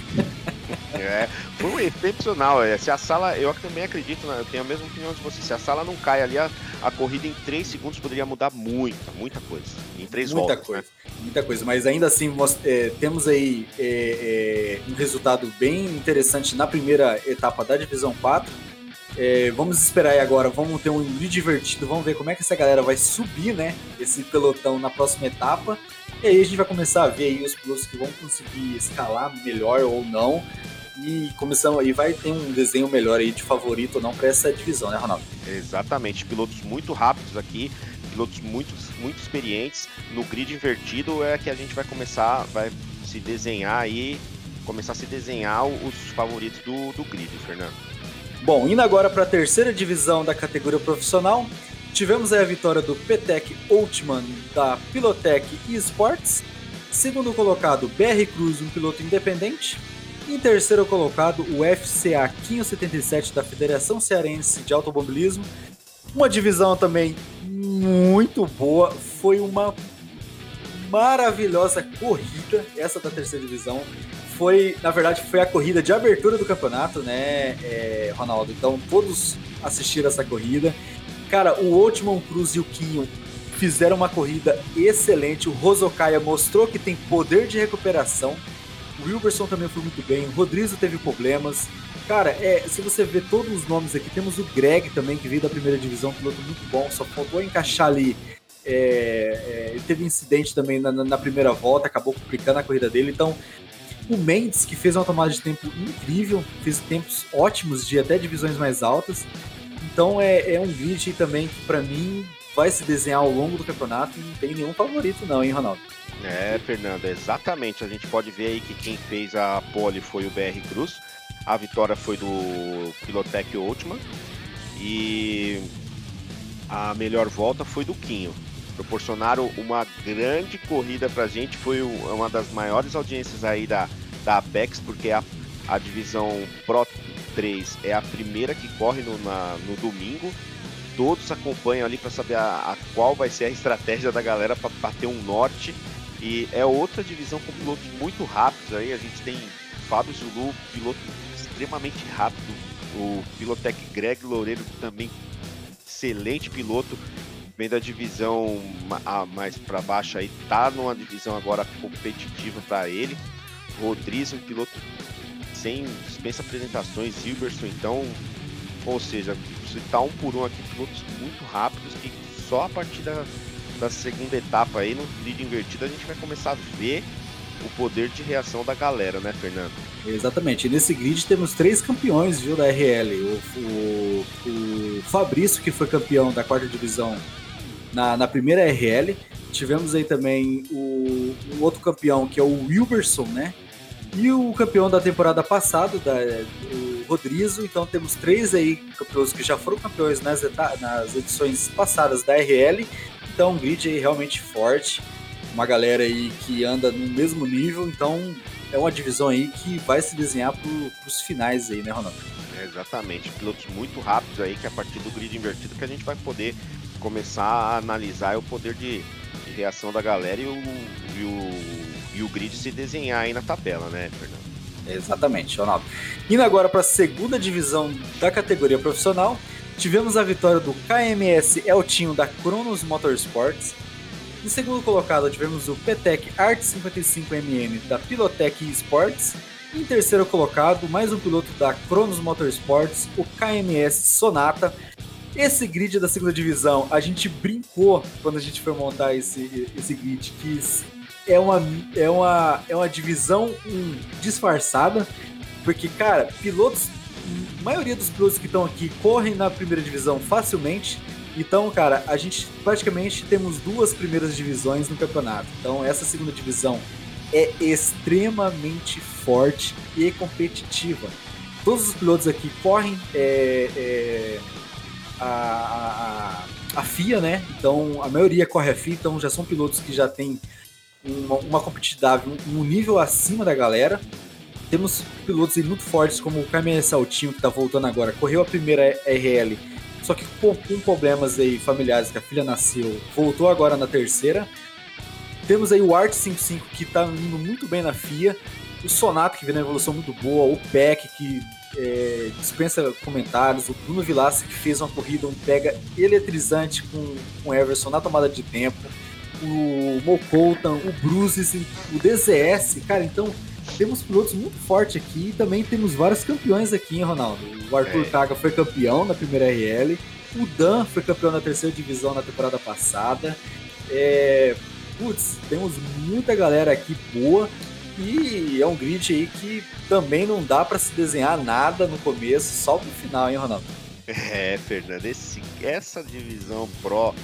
É, foi excepcional. É, se a sala, eu também acredito, né, eu tenho a mesma opinião de você. Se a sala não cai ali, a, a corrida em 3 segundos poderia mudar muita, muita coisa. Em 3 muita voltas. Coisa, né? Muita coisa, mas ainda assim é, temos aí é, é, um resultado bem interessante na primeira etapa da Divisão 4 é, vamos esperar aí agora, vamos ter um vídeo divertido, vamos ver como é que essa galera vai subir, né? Esse pelotão na próxima etapa. E aí a gente vai começar a ver aí os pilotos que vão conseguir escalar melhor ou não. E começamos aí, vai ter um desenho melhor aí de favorito ou não para essa divisão, né, Ronaldo? Exatamente, pilotos muito rápidos aqui, pilotos muito, muito experientes. No grid invertido é que a gente vai começar, vai se desenhar aí, começar a se desenhar os favoritos do, do grid, Fernando. Bom, indo agora para a terceira divisão da categoria profissional, tivemos a vitória do Petec Ultman da Pilotec Esports. Segundo colocado, BR Cruz, um piloto independente. Em terceiro colocado, o FCA 577 da Federação Cearense de Automobilismo. Uma divisão também muito boa. Foi uma maravilhosa corrida, essa da terceira divisão foi, na verdade, foi a corrida de abertura do campeonato, né, é, Ronaldo? Então todos assistiram essa corrida. Cara, o Ultimon Cruz e o Quinho fizeram uma corrida excelente. O Rosokaya mostrou que tem poder de recuperação. O Wilberson também foi muito bem. O Rodrigo teve problemas. Cara, é, se você ver todos os nomes aqui, temos o Greg também, que veio da primeira divisão, piloto muito bom, só faltou encaixar ali. É, é, teve incidente também na, na, primeira volta, acabou complicando a corrida dele. Então, o Mendes, que fez uma tomada de tempo incrível, fez tempos ótimos de até divisões mais altas. Então é, é um grid também que para mim vai se desenhar ao longo do campeonato não tem nenhum favorito não, hein, Ronaldo? É, Fernando, exatamente. A gente pode ver aí que quem fez a pole foi o BR Cruz. A vitória foi do Pilotec Ultima. E a melhor volta foi do Quinho proporcionaram uma grande corrida pra gente, foi uma das maiores audiências aí da, da Apex, porque a, a divisão Pro 3 é a primeira que corre no, na, no domingo. Todos acompanham ali para saber a, a, qual vai ser a estratégia da galera para bater um norte. E é outra divisão com pilotos muito rápidos aí. A gente tem Fábio Zulu, piloto extremamente rápido. O Pilotec Greg Loureiro também excelente piloto vem da divisão mais para baixo aí, tá numa divisão agora competitiva para ele. Rodrigues, um piloto sem dispensa apresentações, Zilberson, então, ou seja, você tá um por um aqui, pilotos muito rápidos que só a partir da, da segunda etapa aí, no grid invertido, a gente vai começar a ver o poder de reação da galera, né, Fernando? Exatamente. E nesse grid temos três campeões, viu, da RL. O, o, o Fabrício, que foi campeão da quarta divisão na, na primeira RL. Tivemos aí também o, outro campeão, que é o Wilberson, né? E o campeão da temporada passada, da, o Rodrigo. Então temos três aí campeões que já foram campeões nas, nas edições passadas da RL. Então um grid aí realmente forte. Uma galera aí que anda no mesmo nível. Então é uma divisão aí que vai se desenhar para os finais aí, né, Ronaldo? É, exatamente. Pilotos muito rápidos aí que a partir do grid invertido que a gente vai poder começar a analisar o poder de, de reação da galera e o, e o, e o grid se desenhar aí na tabela, né, Fernando? Exatamente, Ronaldo. Indo agora para a segunda divisão da categoria profissional, tivemos a vitória do KMS Eltinho da Cronos Motorsports. Em segundo colocado, tivemos o PTEC Art 55mm da Pilotec Esports. Em terceiro colocado, mais um piloto da Cronos Motorsports, o KMS Sonata, Esse grid da segunda divisão, a gente brincou quando a gente foi montar esse, esse grid, que é uma, é uma, é uma divisão disfarçada, porque, cara, pilotos, a maioria dos pilotos que estão aqui correm na primeira divisão facilmente. Então, cara, a gente praticamente temos duas primeiras divisões no campeonato. Então, essa segunda divisão é extremamente forte e competitiva. Todos os pilotos aqui correm é, é, a, a, a, FIA, né? Então a maioria corre a FIA, então já são pilotos que já têm uma, uma competitividade, um, um nível acima da galera. Temos pilotos muito fortes como o Carmen Saltinho, que está voltando agora, correu a primeira RL, só que com, com problemas aí familiares, que a filha nasceu, voltou agora na terceira. Temos aí o Art 55 que está indo muito bem na FIA, o Sonato que vem na evolução muito boa, o Peck que é, dispensa comentários, o Bruno Vilassi que fez uma corrida, um pega eletrizante com, o Everson na tomada de tempo, o Mocoltan, o Bruce, o DZS, cara, então temos pilotos muito fortes aqui e também temos vários campeões aqui, hein, Ronaldo? O Arthur é. Kaga foi campeão na primeira RL, o Dan foi campeão na terceira divisão na temporada passada. É, putz, temos muita galera aqui boa e é um grid aí que também não dá para se desenhar nada no começo, só no final, hein, Ronaldo? É, Fernando, esse, essa divisão Pro,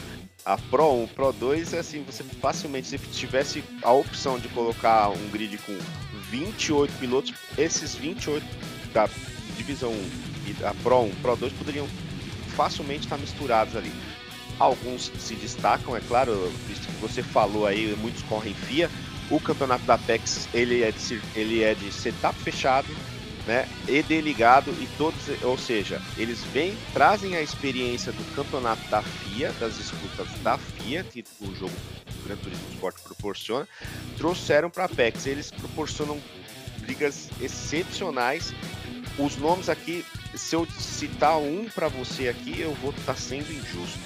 a Pro 1, Pro 2, é assim, você facilmente, se tivesse a opção de colocar um grid com 28 pilotos, esses 28 da divisão 1 e da Pro 1, Pro 2 poderiam facilmente estar misturados ali. Alguns se destacam, é claro, visto que você falou aí, muitos correm FIA. O campeonato da Apex ele é de, ele é de setup fechado, né? ED ligado e todos, ou seja, eles vêm, trazem a experiência do campeonato da FIA, das disputas da FIA, que o jogo Gran Turismo Sport proporciona, trouxeram para a Apex. Eles proporcionam brigas excepcionais. Os nomes aqui, se eu citar um para você aqui, eu vou estar tá sendo injusto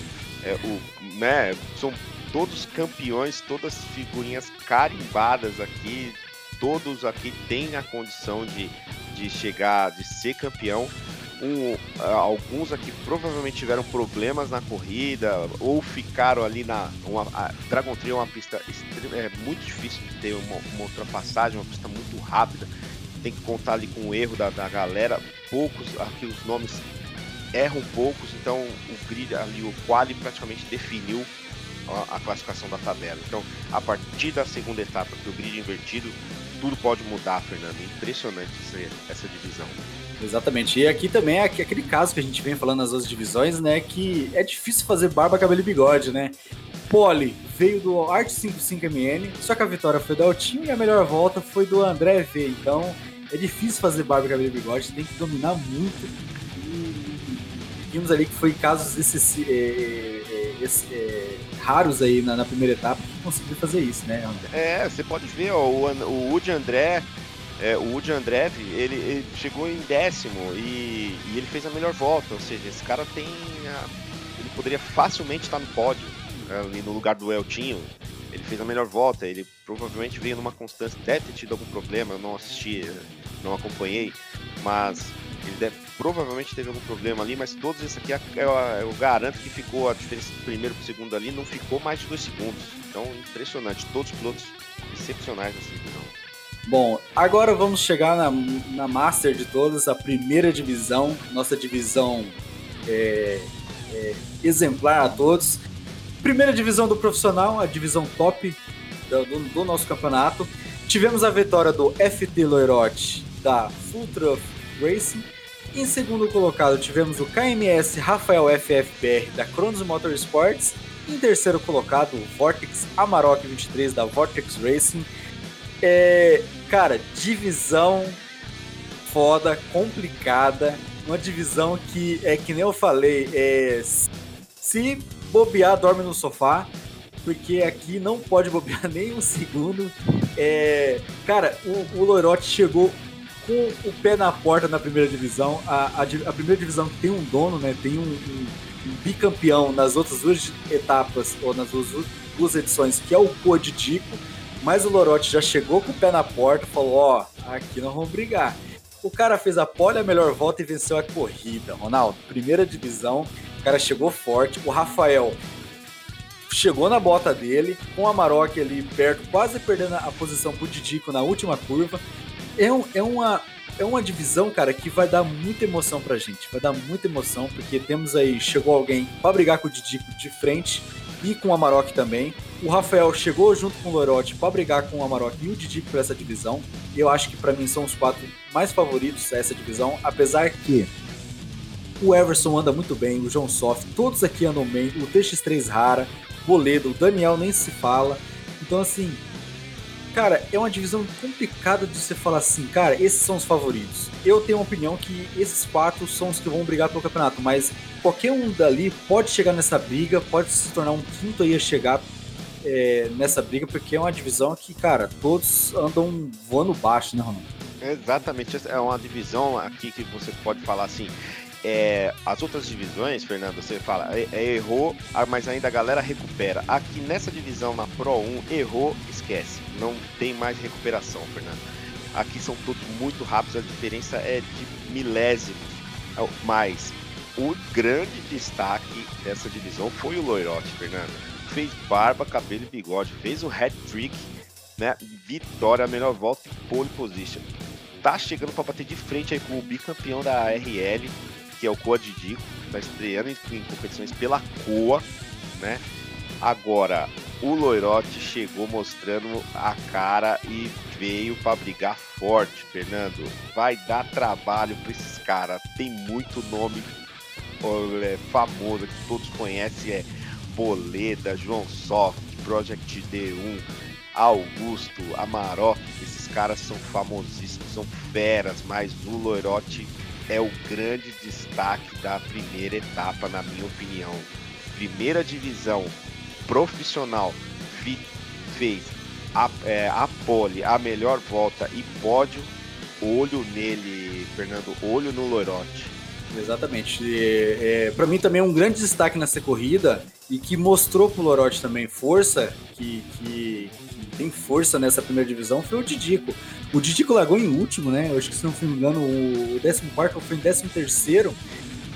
é, o, né, são todos campeões, todas figurinhas carimbadas aqui, todos aqui têm a condição de, de chegar, de ser campeão. Um, alguns aqui provavelmente tiveram problemas na corrida ou ficaram ali na uma, Dragon Trail é uma pista é muito difícil de ter uma, uma ultrapassagem, uma pista muito rápida. Tem que contar ali com o erro da, da galera. Poucos aqui os nomes erram poucos, então o grid ali, o quali praticamente definiu a, classificação da tabela. Então, a partir da segunda etapa, que o grid é invertido, tudo pode mudar, Fernando. Impressionante essa, divisão. Exatamente. E aqui também é aquele caso que a gente vem falando nas outras divisões, né? Que é difícil fazer barba, cabelo e bigode, né? Pole veio do Art 55MN, só que a vitória foi do Altinho e a melhor volta foi do André V. Então é difícil fazer barba, cabelo e bigode, tem que dominar muito vimos ali que foi casos esses, é, é, é, é, raros aí na, na, primeira etapa que conseguiu fazer isso, né, André? É, você pode ver, ó, o, o Woody André, é, o Woody Andrev, ele, ele, chegou em décimo e, e, ele fez a melhor volta, ou seja, esse cara tem. A, ele poderia facilmente estar no pódio, ali no lugar do Eltinho. Ele fez a melhor volta, ele provavelmente veio numa constância, deve ter tido algum problema, eu não assisti, não acompanhei, mas ele deve, provavelmente teve algum problema ali, mas todos esses aqui eu, eu garanto que ficou a diferença do primeiro para o segundo ali, não ficou mais de dois segundos. Então, impressionante. Todos os pilotos excepcionais nessa divisão. Bom, agora vamos chegar na, na Master de todas, a primeira divisão, nossa divisão é, é, exemplar a todos. Primeira divisão do profissional, a divisão top do, do, do nosso campeonato. Tivemos a vitória do FT Loirote da Full Truck Racing em segundo colocado, tivemos o KMS Rafael FFBR da Cronos Motorsports. Em terceiro colocado, o Vortex Amarok 23 da Vortex Racing. É, cara, divisão foda, complicada. Uma divisão que é que nem eu falei, é, se bobear, dorme no sofá, porque aqui não pode bobear (laughs) nem um segundo. É, cara, o, o Loirote chegou com o pé na porta na primeira divisão. A, a, a primeira divisão tem um dono, né? Tem um, um, um, bicampeão nas outras duas etapas, ou nas duas, duas edições, que é o Codidico. Mas o Lorote já chegou com o pé na porta falou: Ó, oh, aqui nós vamos brigar. O cara fez a pole, a melhor volta e venceu a corrida. Ronaldo, primeira divisão. cara chegou forte. O Rafael chegou na bota dele, com o Amarok ali perto, quase perdendo a posição pro Didico na última curva. É, um, é, uma, é uma divisão, cara, que vai dar muita emoção pra gente. Vai dar muita emoção, porque temos aí, chegou alguém pra brigar com o Didico de frente e com o Amarok também. O Rafael chegou junto com o Lorote para brigar com o Amarok e o Didico para essa divisão. Eu acho que para mim são os quatro mais favoritos dessa divisão, apesar que o Everson anda muito bem, o João Soft, todos aqui andam bem, o TX3 Rara, Boledo, o Daniel nem se fala. Então assim, cara, é uma divisão complicada de você falar assim, cara, esses são os favoritos. Eu tenho uma opinião que esses quatro são os que vão brigar pelo campeonato, mas qualquer um dali pode chegar nessa briga, pode se tornar um quinto aí a chegar é, nessa briga, porque é uma divisão que, cara, todos andam voando baixo, né, Ronaldo? Exatamente, é uma divisão aqui que você pode falar assim. É, as outras divisões, Fernando, você fala, é, é, errou, ah, mas ainda a galera recupera. Aqui nessa divisão, na Pro 1, errou, esquece. Não tem mais recuperação, Fernando. Aqui são todos muito rápidos, a diferença é de milésimos. É mas o grande destaque dessa divisão foi o Loirote, Fernando. Fez barba, cabelo e bigode, fez o hat-trick, né? Vitória, melhor volta e pole position. Tá chegando para bater de frente aí com o bicampeão da RL, que é o Coa Didico, tá estreando em competições pela Coa, né? Agora, o Loirote chegou mostrando a cara e veio para brigar forte, Fernando. Vai dar trabalho para esses caras. Tem muito nome é, famoso que todos conhecem é Boleda, João Soft, Project D1, Augusto, Amarok. Esses caras são famosíssimos, são feras, mas o Loirote é o grande destaque da primeira etapa, na minha opinião. Primeira divisão profissional fez a, é, a pole, a melhor volta e pódio. Olho nele, Fernando, olho no Loirote. Exatamente. É, para mim também é um grande destaque nessa corrida e que mostrou pro Lorote também força, que, que, que, tem força nessa primeira divisão, foi o Didico. O Didico largou em último, né? Eu acho que se não me engano, o 14 foi em 13 terceiro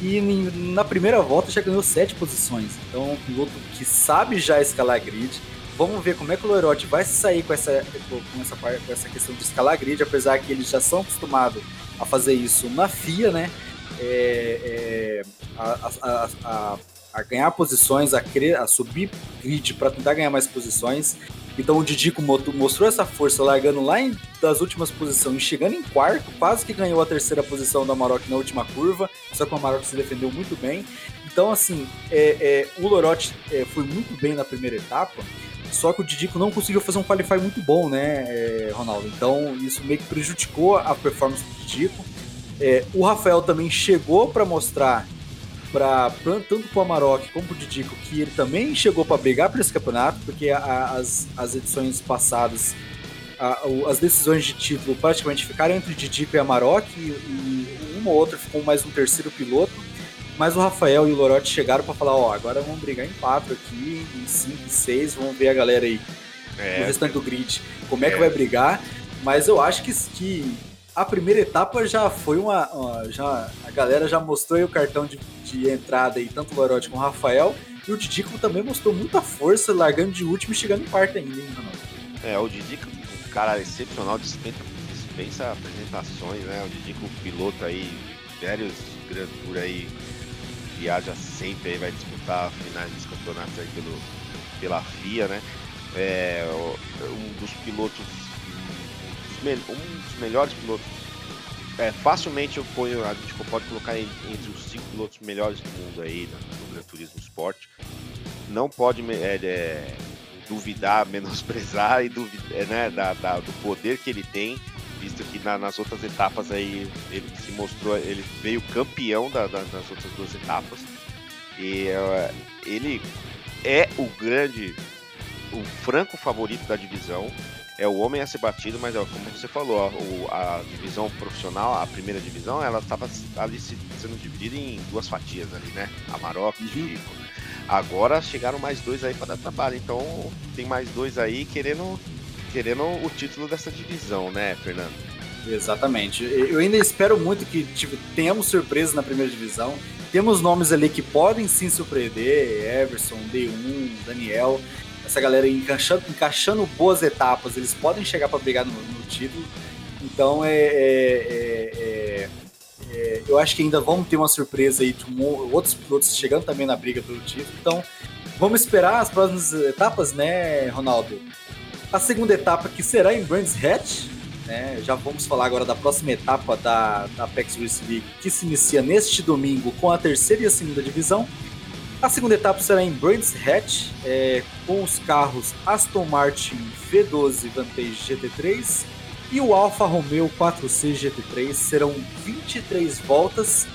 e na primeira volta já ganhou sete posições. Então, um piloto que sabe já escalar grid. Vamos ver como é que o Lorote vai sair com essa, com essa, com essa questão de escalar grid, apesar que eles já são acostumados a fazer isso na FIA, né? é, é, a, a, a, a, ganhar posições, a, a subir grid para tentar ganhar mais posições. Então o Didico mostrou essa força largando lá em, das últimas posições chegando em quarto, quase que ganhou a terceira posição da Amarok na última curva, só que o Amarok se defendeu muito bem. Então, assim, é, é, o Lorotti é, foi muito bem na primeira etapa, só que o Didico não conseguiu fazer um qualify muito bom, né, é, Ronaldo? Então, isso meio que prejudicou a performance do Didico. É, o Rafael também chegou para mostrar para tanto para o Amarok como para o Didico que ele também chegou para brigar por esse campeonato, porque a, as, as edições passadas, a, as decisões de título praticamente ficaram entre Didico e Amarok, e, e uma ou outra ficou mais um terceiro piloto. Mas o Rafael e o Lorotti chegaram para falar: ó, agora vamos brigar em quatro aqui, em cinco, em seis, vamos ver a galera aí, é, o restante do grid, como é, é que vai brigar. Mas eu acho que, que a primeira etapa já foi uma, já a galera já mostrou aí o cartão de, de entrada aí, tanto o Lorote como o Rafael, e o Didico também mostrou muita força, largando de último e chegando em quarto ainda, hein, Ronaldo? É, o Didico, um cara excepcional, dispensa, dispensa apresentações, né? O Didico, piloto aí, velhos Grand Tour aí, viaja sempre aí, vai disputar finais dos campeonatos aí pelo, pela FIA, né? É, um dos pilotos um dos melhores pilotos. É, facilmente eu ponho, a gente pode colocar entre os cinco pilotos melhores do mundo aí no, Gran Turismo Sport. Não pode é, é, duvidar, (laughs) menosprezar e duvidar, é, né, da, da, do poder que ele tem, visto que na, nas outras etapas aí ele se mostrou, ele veio campeão da, da, das outras duas etapas. E uh, ele é o grande, o franco favorito da divisão é o homem a ser batido, mas é como você falou, a, a divisão profissional, a primeira divisão, ela estava ali sendo dividida em duas fatias ali, né? Amarok e Chico. Uhum. Agora chegaram mais dois aí para dar trabalho, então tem mais dois aí querendo, querendo o título dessa divisão, né, Fernando? Exatamente. Eu ainda espero muito que tipo, tenhamos surpresas na primeira divisão. temos nomes ali que podem sim surpreender, Everson, D1, Daniel, essa galera encaixando, encaixando boas etapas, eles podem chegar para brigar no, no, título. Então é, é, é, é, é eu acho que ainda vamos ter uma surpresa aí de outros pilotos chegando também na briga pelo título. Então vamos esperar as próximas etapas, né, Ronaldo? A segunda etapa que será em Brands Hatch, né? Já vamos falar agora da próxima etapa da, da Apex Race League, que se inicia neste domingo com a terceira e a segunda divisão. A segunda etapa será em Brands Hatch, é, com os carros Aston Martin V12 Vantage GT3 e o Alfa Romeo 4C GT3. Serão 23 voltas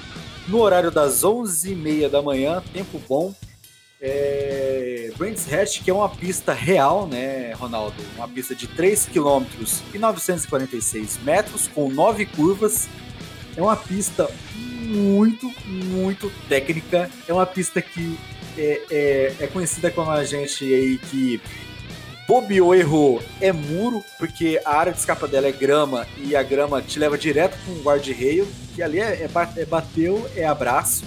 no horário das 11h30 da manhã, tempo bom é, Brands Hatch, que é uma pista real, né, Ronaldo? Uma pista de 3 km e 946 metros, com 9 curvas. É uma pista muito, muito técnica. É uma pista que é, é, é conhecida como a gente aí que bobeou, errou, é muro, porque a área de escapa dela é grama e a grama te leva direto com o guarda-reio, que ali é, é, é bateu, é abraço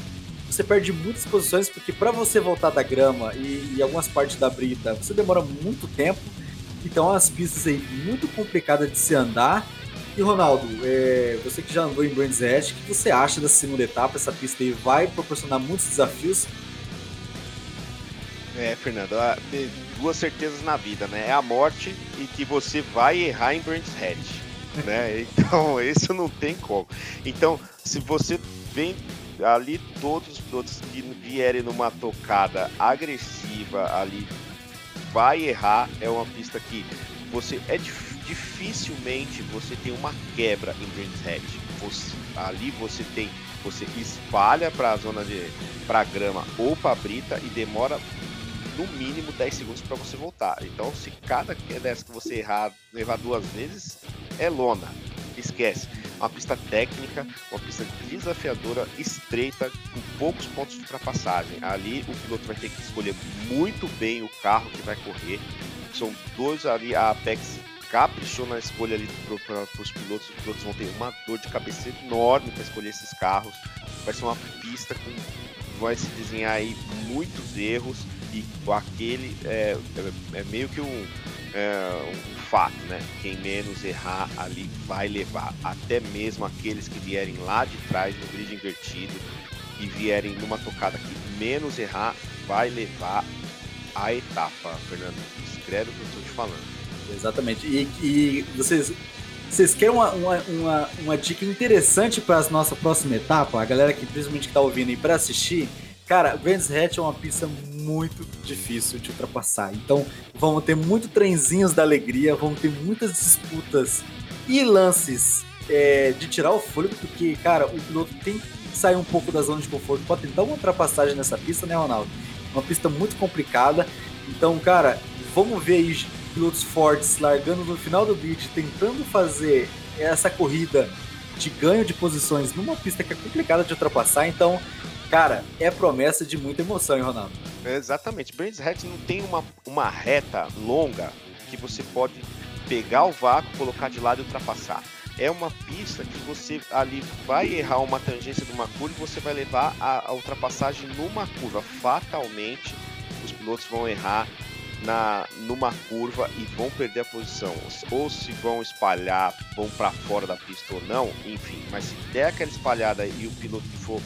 você perde muitas posições, porque para você voltar da grama e, e, algumas partes da brita, você demora muito tempo. Então, as pistas aí muito complicadas de se andar. E Ronaldo, é, você que já andou em Brands Hatch, o que você acha dessa segunda etapa? Essa pista aí vai proporcionar muitos desafios? É, Fernando, duas certezas na vida, né? É a morte e que você vai errar em Brands Hatch, (laughs) né? Então, (laughs) isso não tem como. Então, se você vem ali todos os pilotos que vierem numa tocada agressiva ali vai errar. É uma pista que você é dificilmente você tem uma quebra em Brands Hatch. Você, ali você tem você espalha para a zona de para grama ou para brita e demora no mínimo 10 segundos para você voltar. Então, se cada dessa que você errar, levar duas vezes, é lona. Esquece uma pista técnica, uma pista desafiadora, estreita, com poucos pontos de ultrapassagem. Ali o piloto vai ter que escolher muito bem o carro que vai correr. São dois ali, a Apex caprichou na escolha ali para os pilotos. Os pilotos vão ter uma dor de cabeça enorme para escolher esses carros. Vai ser uma pista com. Vai se desenhar aí muitos erros e aquele é, é, é meio que um, é, um fato, né? Quem menos errar ali vai levar. Até mesmo aqueles que vierem lá de trás no grid invertido e vierem numa tocada que menos errar, vai levar a etapa, Fernando. Escreve o que eu estou te falando. Exatamente. E, e vocês, vocês querem uma, uma, uma, uma dica interessante para a nossa próxima etapa? A galera que principalmente está ouvindo aí para assistir, cara, Brands Hatch é uma pista muito difícil de ultrapassar. Então, vamos ter muito trenzinhos da alegria, vamos ter muitas disputas e lances é, de tirar o fôlego, porque, cara, o piloto tem que sair um pouco da zona de conforto para tentar uma ultrapassagem nessa pista, né, Ronaldo? Uma pista muito complicada. Então, cara, vamos ver aí pilotos fortes largando no final do grid, tentando fazer essa corrida de ganho de posições numa pista que é complicada de ultrapassar. Então, cara, é promessa de muita emoção, hein, Ronaldo? Exatamente. Brands Hatch não tem uma, uma reta longa que você pode pegar o vácuo, colocar de lado e ultrapassar. É uma pista que você ali vai errar uma tangência de uma curva e você vai levar a, a ultrapassagem numa curva. Fatalmente, os pilotos vão errar na numa curva e vão perder a posição. Ou se vão espalhar, vão para fora da pista ou não, enfim. Mas se der aquela espalhada e o piloto for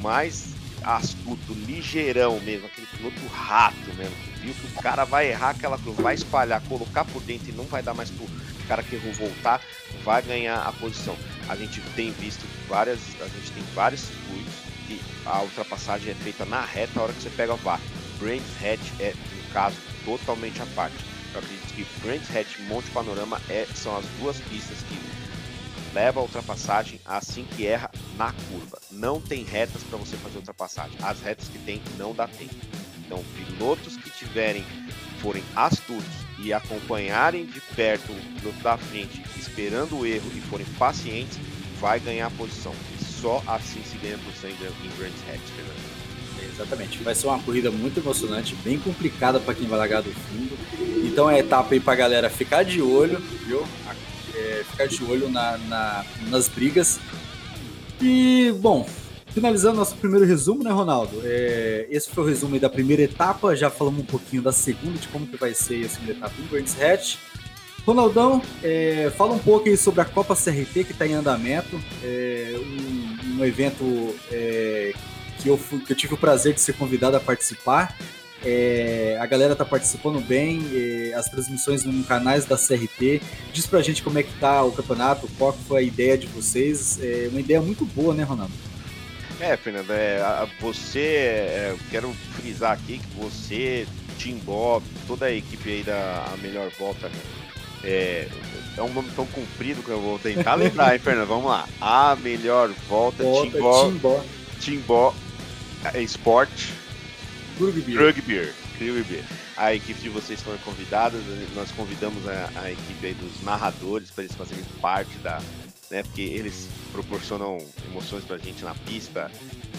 mais astuto, ligeirão mesmo, aquele piloto rato mesmo, que viu que o cara vai errar aquela curva, vai espalhar, colocar por dentro e não vai dar mais pro cara que errou voltar, vai ganhar a posição. A gente tem visto várias, a gente tem vários circuitos que a ultrapassagem é feita na reta a hora que você pega o VAR. Brands Hatch é um caso totalmente à parte. Eu acredito que Brands Hatch e Monte Panorama é, são as duas pistas que leva a ultrapassagem assim que erra na curva. Não tem retas para você fazer ultrapassagem. As retas que tem não dá tempo. Então, pilotos que tiverem forem astutos e acompanharem de perto o piloto da frente, esperando o erro e forem pacientes, vai ganhar a posição. E só assim se ganha a posição em Grand Hatch, Fernando. Exatamente. Vai ser uma corrida muito emocionante, bem complicada para quem vai largar do fundo. Então é etapa aí para a galera ficar de olho, viu? é, ficar de olho na, na, nas brigas. E, bom, finalizando nosso primeiro resumo, né, Ronaldo? É, esse foi o resumo da primeira etapa. Já falamos um pouquinho da segunda, de como que vai ser a segunda etapa em Brands Hatch. Ronaldão, é, fala um pouco aí sobre a Copa CRT que está em andamento. É, um, um, evento é, que, eu fui, que eu tive o prazer de ser convidado a participar. É, a galera tá participando bem, é, as transmissões nos canais da CRT. Diz pra gente como é que tá o campeonato, qual foi a ideia de vocês. É uma ideia muito boa, né, Ronaldo? É, Fernando, é, você, é, eu quero frisar aqui que você, Timbó, toda a equipe aí da a Melhor Volta, é, é um nome tão comprido que eu vou tentar lembrar, hein, Fernando? Vamos lá. A Melhor Volta, volta Timbó, Timbó, Timbó Esporte Rugby. Rugby. Rugby. A equipe de vocês foram convidadas, nós convidamos a, a equipe dos narradores para eles fazerem parte da. Né, porque eles proporcionam emoções para a gente na pista,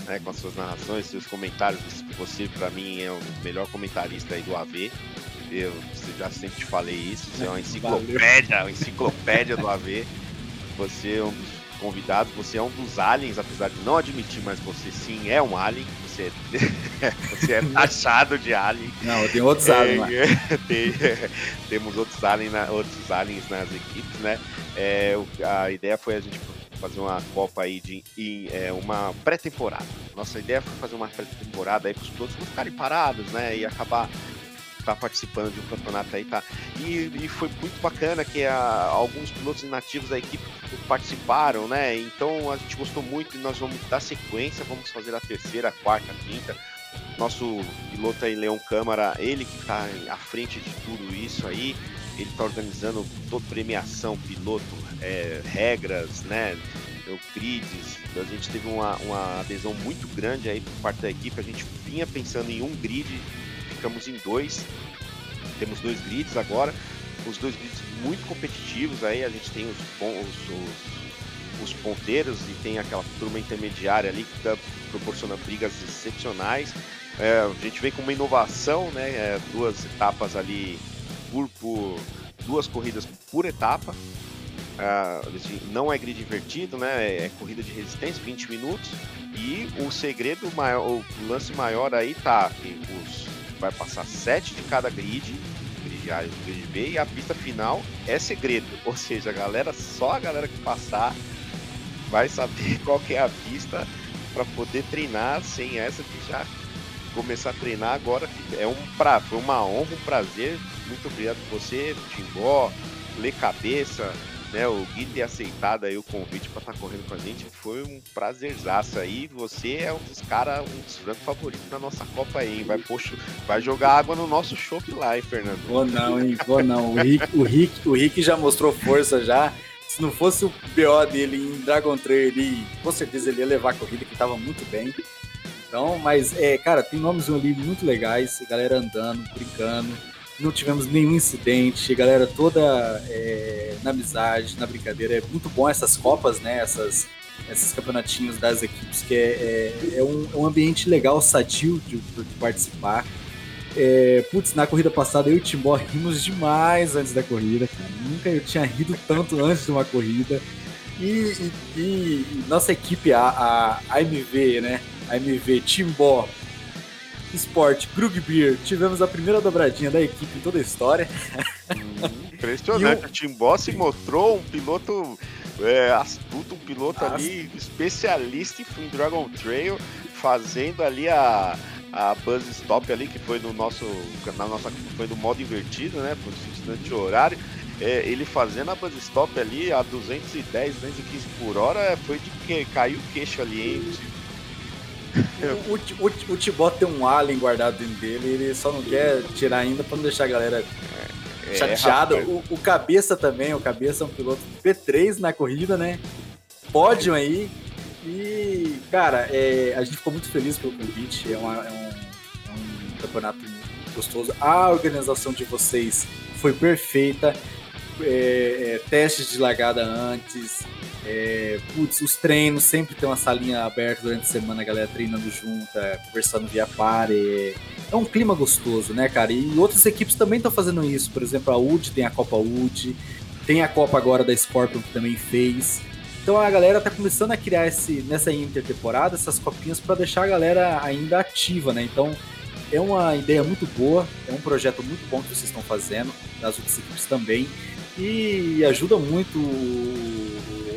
né, com as suas narrações, seus comentários. Você, para mim, é o melhor comentarista aí do AV. Eu já sempre te falei isso. Você é uma enciclopédia, uma enciclopédia do AV. Você é um dos convidados, você é um dos aliens, apesar de não admitir, mas você sim é um alien você, (laughs) você é taxado de alien. Não, tem outros aliens lá. tem, (laughs) temos outros, alien na, outros aliens nas equipes, né? É, a ideia foi a gente fazer uma Copa aí de, de é, uma pré-temporada. Nossa ideia foi fazer uma pré-temporada aí para os pilotos não ficarem parados, né? E acabar tá participando de um campeonato aí, tá? E, e foi muito bacana que a, alguns pilotos inativos da equipe participaram, né? Então a gente gostou muito e nós vamos dar sequência, vamos fazer a terceira, a quarta, a quinta. Nosso piloto aí, Leão Câmara, ele que está à frente de tudo isso aí, ele está organizando toda premiação, piloto, é, regras, né? grids, a gente teve uma, uma adesão muito grande aí por parte da equipe. A gente vinha pensando em um grid ficamos em dois. Temos dois grids agora. Os dois grids muito competitivos aí. A gente tem os, os, os, os ponteiros e tem aquela turma intermediária ali que tá, proporciona brigas excepcionais. É, a gente vem com uma inovação, né? É, duas etapas ali por, por, duas corridas por etapa. Uh, não é grid invertido, né? É, é corrida de resistência, 20 minutos. E o segredo maior, o lance maior aí tá que os vai passar sete de cada grid, grid A e grid B, e a pista final é segredo. (laughs) Ou seja, a galera, só a galera que passar vai saber (laughs) qual é a pista para poder treinar sem essa que já começar a treinar agora. É um pra, foi uma honra, um prazer. Muito obrigado por você, Timbó, Lê Cabeça, né, o Gui ter aceitado aí o convite para estar tá correndo com a gente foi um prazerzaço aí. Você é um dos caras, um dos francos favoritos da nossa Copa aí, hein? Vai, poxa, vai jogar água no nosso chopp lá, hein, Fernando? Vou não, hein? Vou não. O Rick, o, Rick, o Rick já mostrou força já. Se não fosse o BO dele em Dragon Trail, ele, com certeza ele ia levar a corrida, que estava muito bem. Então, mas, é, cara, tem nomes ali muito legais, galera andando, brincando não tivemos nenhum incidente, galera toda é, na amizade, na brincadeira. É muito bom essas copas, né? Essas, esses campeonatinhos das equipes, que é, é, é um, é um, ambiente legal, sadio de, de participar. É, putz, na corrida passada eu e o Timbó rimos demais antes da corrida, cara. Nunca eu tinha rido tanto antes de uma corrida. E, e, e nossa equipe, a, a, a MV, né? A MV Timbó, Sport, Krug Beer, tivemos a primeira dobradinha da equipe em toda a história. Impressionante, o... o Tim Boss mostrou um piloto é, astuto, um piloto ali especialista em Dragon Trail, fazendo ali a, a Buzz Stop ali, que foi no nosso, na nossa, foi no modo invertido, né, por instante horário. É, ele fazendo a Buzz Stop ali a 210, 215 por hora, foi de que caiu o queixo ali, hein? (laughs) O, o, o, o Tibó tem um alien guardado dentro dele, ele só não quer tirar ainda pra não deixar a galera é, chateada. É, o, o, Cabeça também, o Cabeça é um piloto P3 na corrida, né? Pódio aí. E, cara, é, a gente ficou muito feliz pelo convite. É, uma, é, um, é um campeonato gostoso. A organização de vocês foi perfeita. É, é, testes de largada antes, é, putz, os treinos sempre tem uma salinha aberta durante a semana, a galera treinando junta, conversando via pare. É um clima gostoso, né, cara? E outras equipes também estão fazendo isso. Por exemplo, a UD tem a Copa UD, tem a Copa agora da Scorpion que também fez. Então a galera tá começando a criar esse, nessa intertemporada essas copinhas para deixar a galera ainda ativa, né? Então é uma ideia muito boa, é um projeto muito bom que vocês estão fazendo, das outras equipes também, e ajuda muito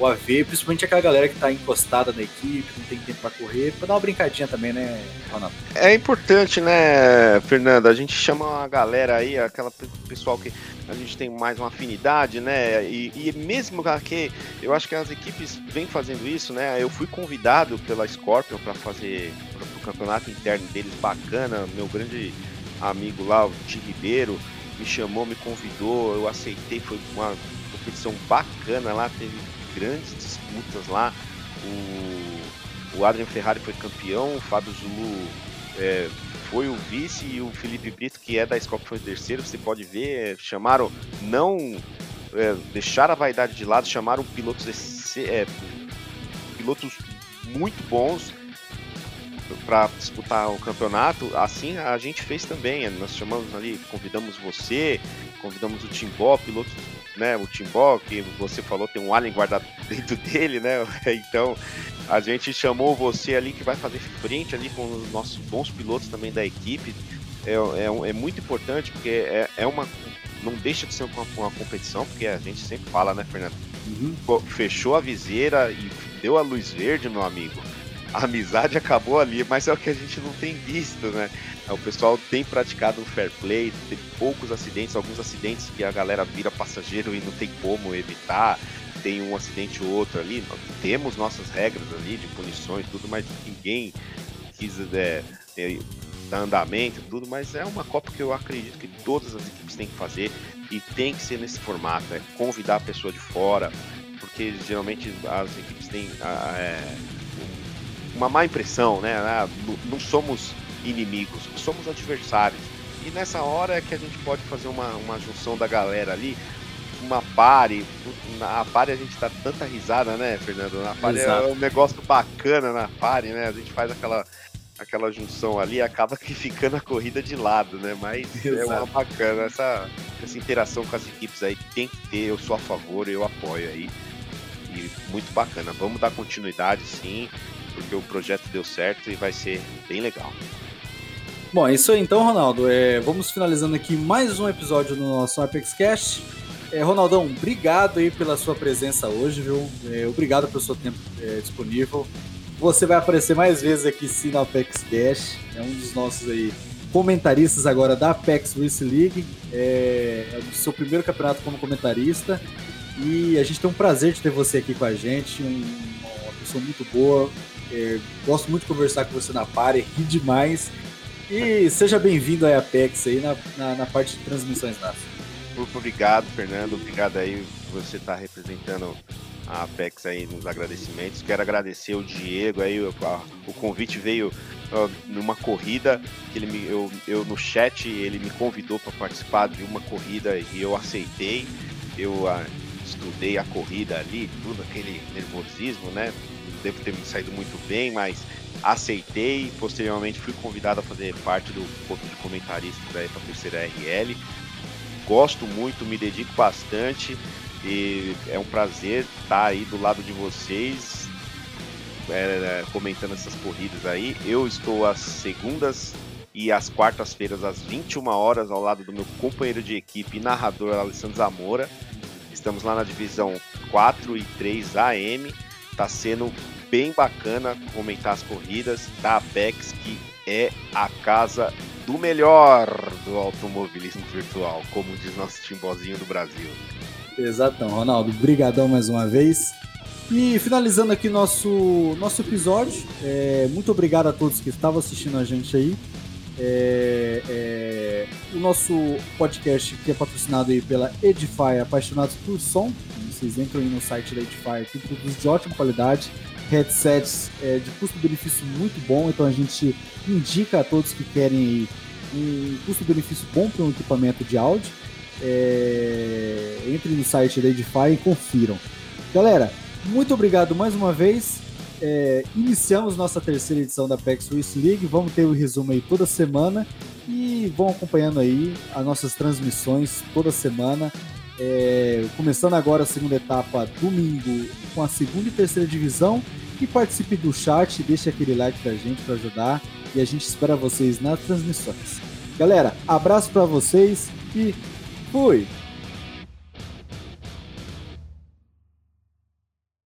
o AV, principalmente aquela galera que está encostada na equipe, não tem tempo para correr, para dar uma brincadinha também, né, Ronaldo? É importante, né, Fernando? A gente chama a galera aí, aquela pessoal que a gente tem mais uma afinidade, né? E, e mesmo que eu acho que as equipes vêm fazendo isso, né? Eu fui convidado pela Scorpion para fazer o campeonato interno deles bacana. Meu grande amigo lá, o Ti Ribeiro, me chamou, me convidou, eu aceitei, foi uma competição bacana lá, teve grandes disputas lá. O, o Adrian Ferrari foi campeão, o Fábio Zulu é, foi o vice e o Felipe Brito, que é da Scorpion, foi o terceiro. Você pode ver, chamaram, não é, deixaram a vaidade de lado, chamaram pilotos, é, pilotos muito bons para disputar o campeonato, assim a gente fez também. Nós chamamos ali, convidamos você, convidamos o Timbó, piloto, né? O Timbó, que você falou, tem um alien guardado (laughs) dentro dele, né? (laughs) Então a gente chamou você ali que vai fazer frente ali com os nossos bons pilotos também da equipe. É, é, é muito importante porque é, é uma. Não deixa de ser uma, uma, competição, porque a gente sempre fala, né, Fernando? Uhum. Fechou a viseira e deu a luz verde, meu amigo (laughs) a amizade acabou ali, mas é o que a gente não tem visto, né? O pessoal tem praticado um fair play, tem poucos acidentes, alguns acidentes que a galera vira passageiro e não tem como evitar, tem um acidente ou outro ali. Nós temos nossas regras ali de punições, tudo, mas ninguém quis é, é, dar andamento, tudo, mas é uma Copa que eu acredito que todas as equipes têm que fazer e tem que ser nesse formato, é convidar a pessoa de fora, porque geralmente as equipes têm. É, uma má impressão, né? Ah, não somos inimigos, somos adversários. E nessa hora é que a gente pode fazer uma, uma junção da galera ali, uma pare. Na pare a gente dá tanta risada, né, Fernando? Na pare é Exato. é um negócio bacana na pare, né? A gente faz aquela, aquela junção ali acaba que ficando a corrida de lado, né? Mas Exato. é uma bacana. Essa, essa interação com as equipes aí tem que ter, eu sou a favor, eu apoio aí. E muito bacana. Vamos dar continuidade sim porque o projeto deu certo e vai ser bem legal. Bom, é isso aí então, Ronaldo. É, vamos finalizando aqui mais um episódio do nosso Apex Cash. É, Ronaldão, obrigado aí pela sua presença hoje, viu? É, obrigado pelo seu tempo é, disponível. Você vai aparecer mais vezes aqui sim no Apex Cash. É um dos nossos aí comentaristas agora da Apex Race League. É, é o seu primeiro campeonato como comentarista. E a gente tem um prazer de ter você aqui com a gente. Um, uma pessoa muito boa, é, gosto muito de conversar com você na Pare, ri demais. E seja bem-vindo à Apex aí na, na, na, parte de transmissões. Muito obrigado, Fernando. Obrigado aí você estar representando a Apex aí nos agradecimentos. Quero agradecer o Diego aí, o, a, o convite veio uh, numa corrida que ele me, eu, eu no chat ele me convidou para participar de uma corrida e eu aceitei. Eu uh, estudei a corrida ali, tudo aquele nervosismo, né? Devo ter me saído muito bem, mas aceitei. Posteriormente fui convidado a fazer parte do corpo de comentarista para a terceira RL. Gosto muito, me dedico bastante e é um prazer estar aí do lado de vocês é, comentando essas corridas aí. Eu estou às segundas e às quartas-feiras às 21 horas ao lado do meu companheiro de equipe e narrador Alessandro Zamora. Estamos lá na divisão 4 e 3 AM Tá sendo bem bacana comentar as corridas da Apex, que é a casa do melhor do automobilismo virtual, como diz nosso timbozinho do Brasil. Exatão, Ronaldo. Brigadão mais uma vez. E finalizando aqui nosso, nosso episódio, é, muito obrigado a todos que estavam assistindo a gente aí. É, é, o nosso podcast que é patrocinado aí pela Edify Apaixonados por Som, vocês entram aí no site da Edifier, tem produtos de ótima qualidade, headsets é, de custo-benefício muito bom, então a gente indica a todos que querem um custo-benefício bom para um equipamento de áudio. É, entrem no site da Edify e confiram. Galera, muito obrigado mais uma vez. É, iniciamos nossa terceira edição da PEX Swiss League. Vamos ter o um resumo aí toda semana e vão acompanhando aí as nossas transmissões toda semana É, começando agora a segunda etapa, domingo, com a segunda e terceira divisão. E participe do chat, deixe aquele like pra gente para ajudar. E a gente espera vocês nas transmissões. Galera, abraço para vocês e fui!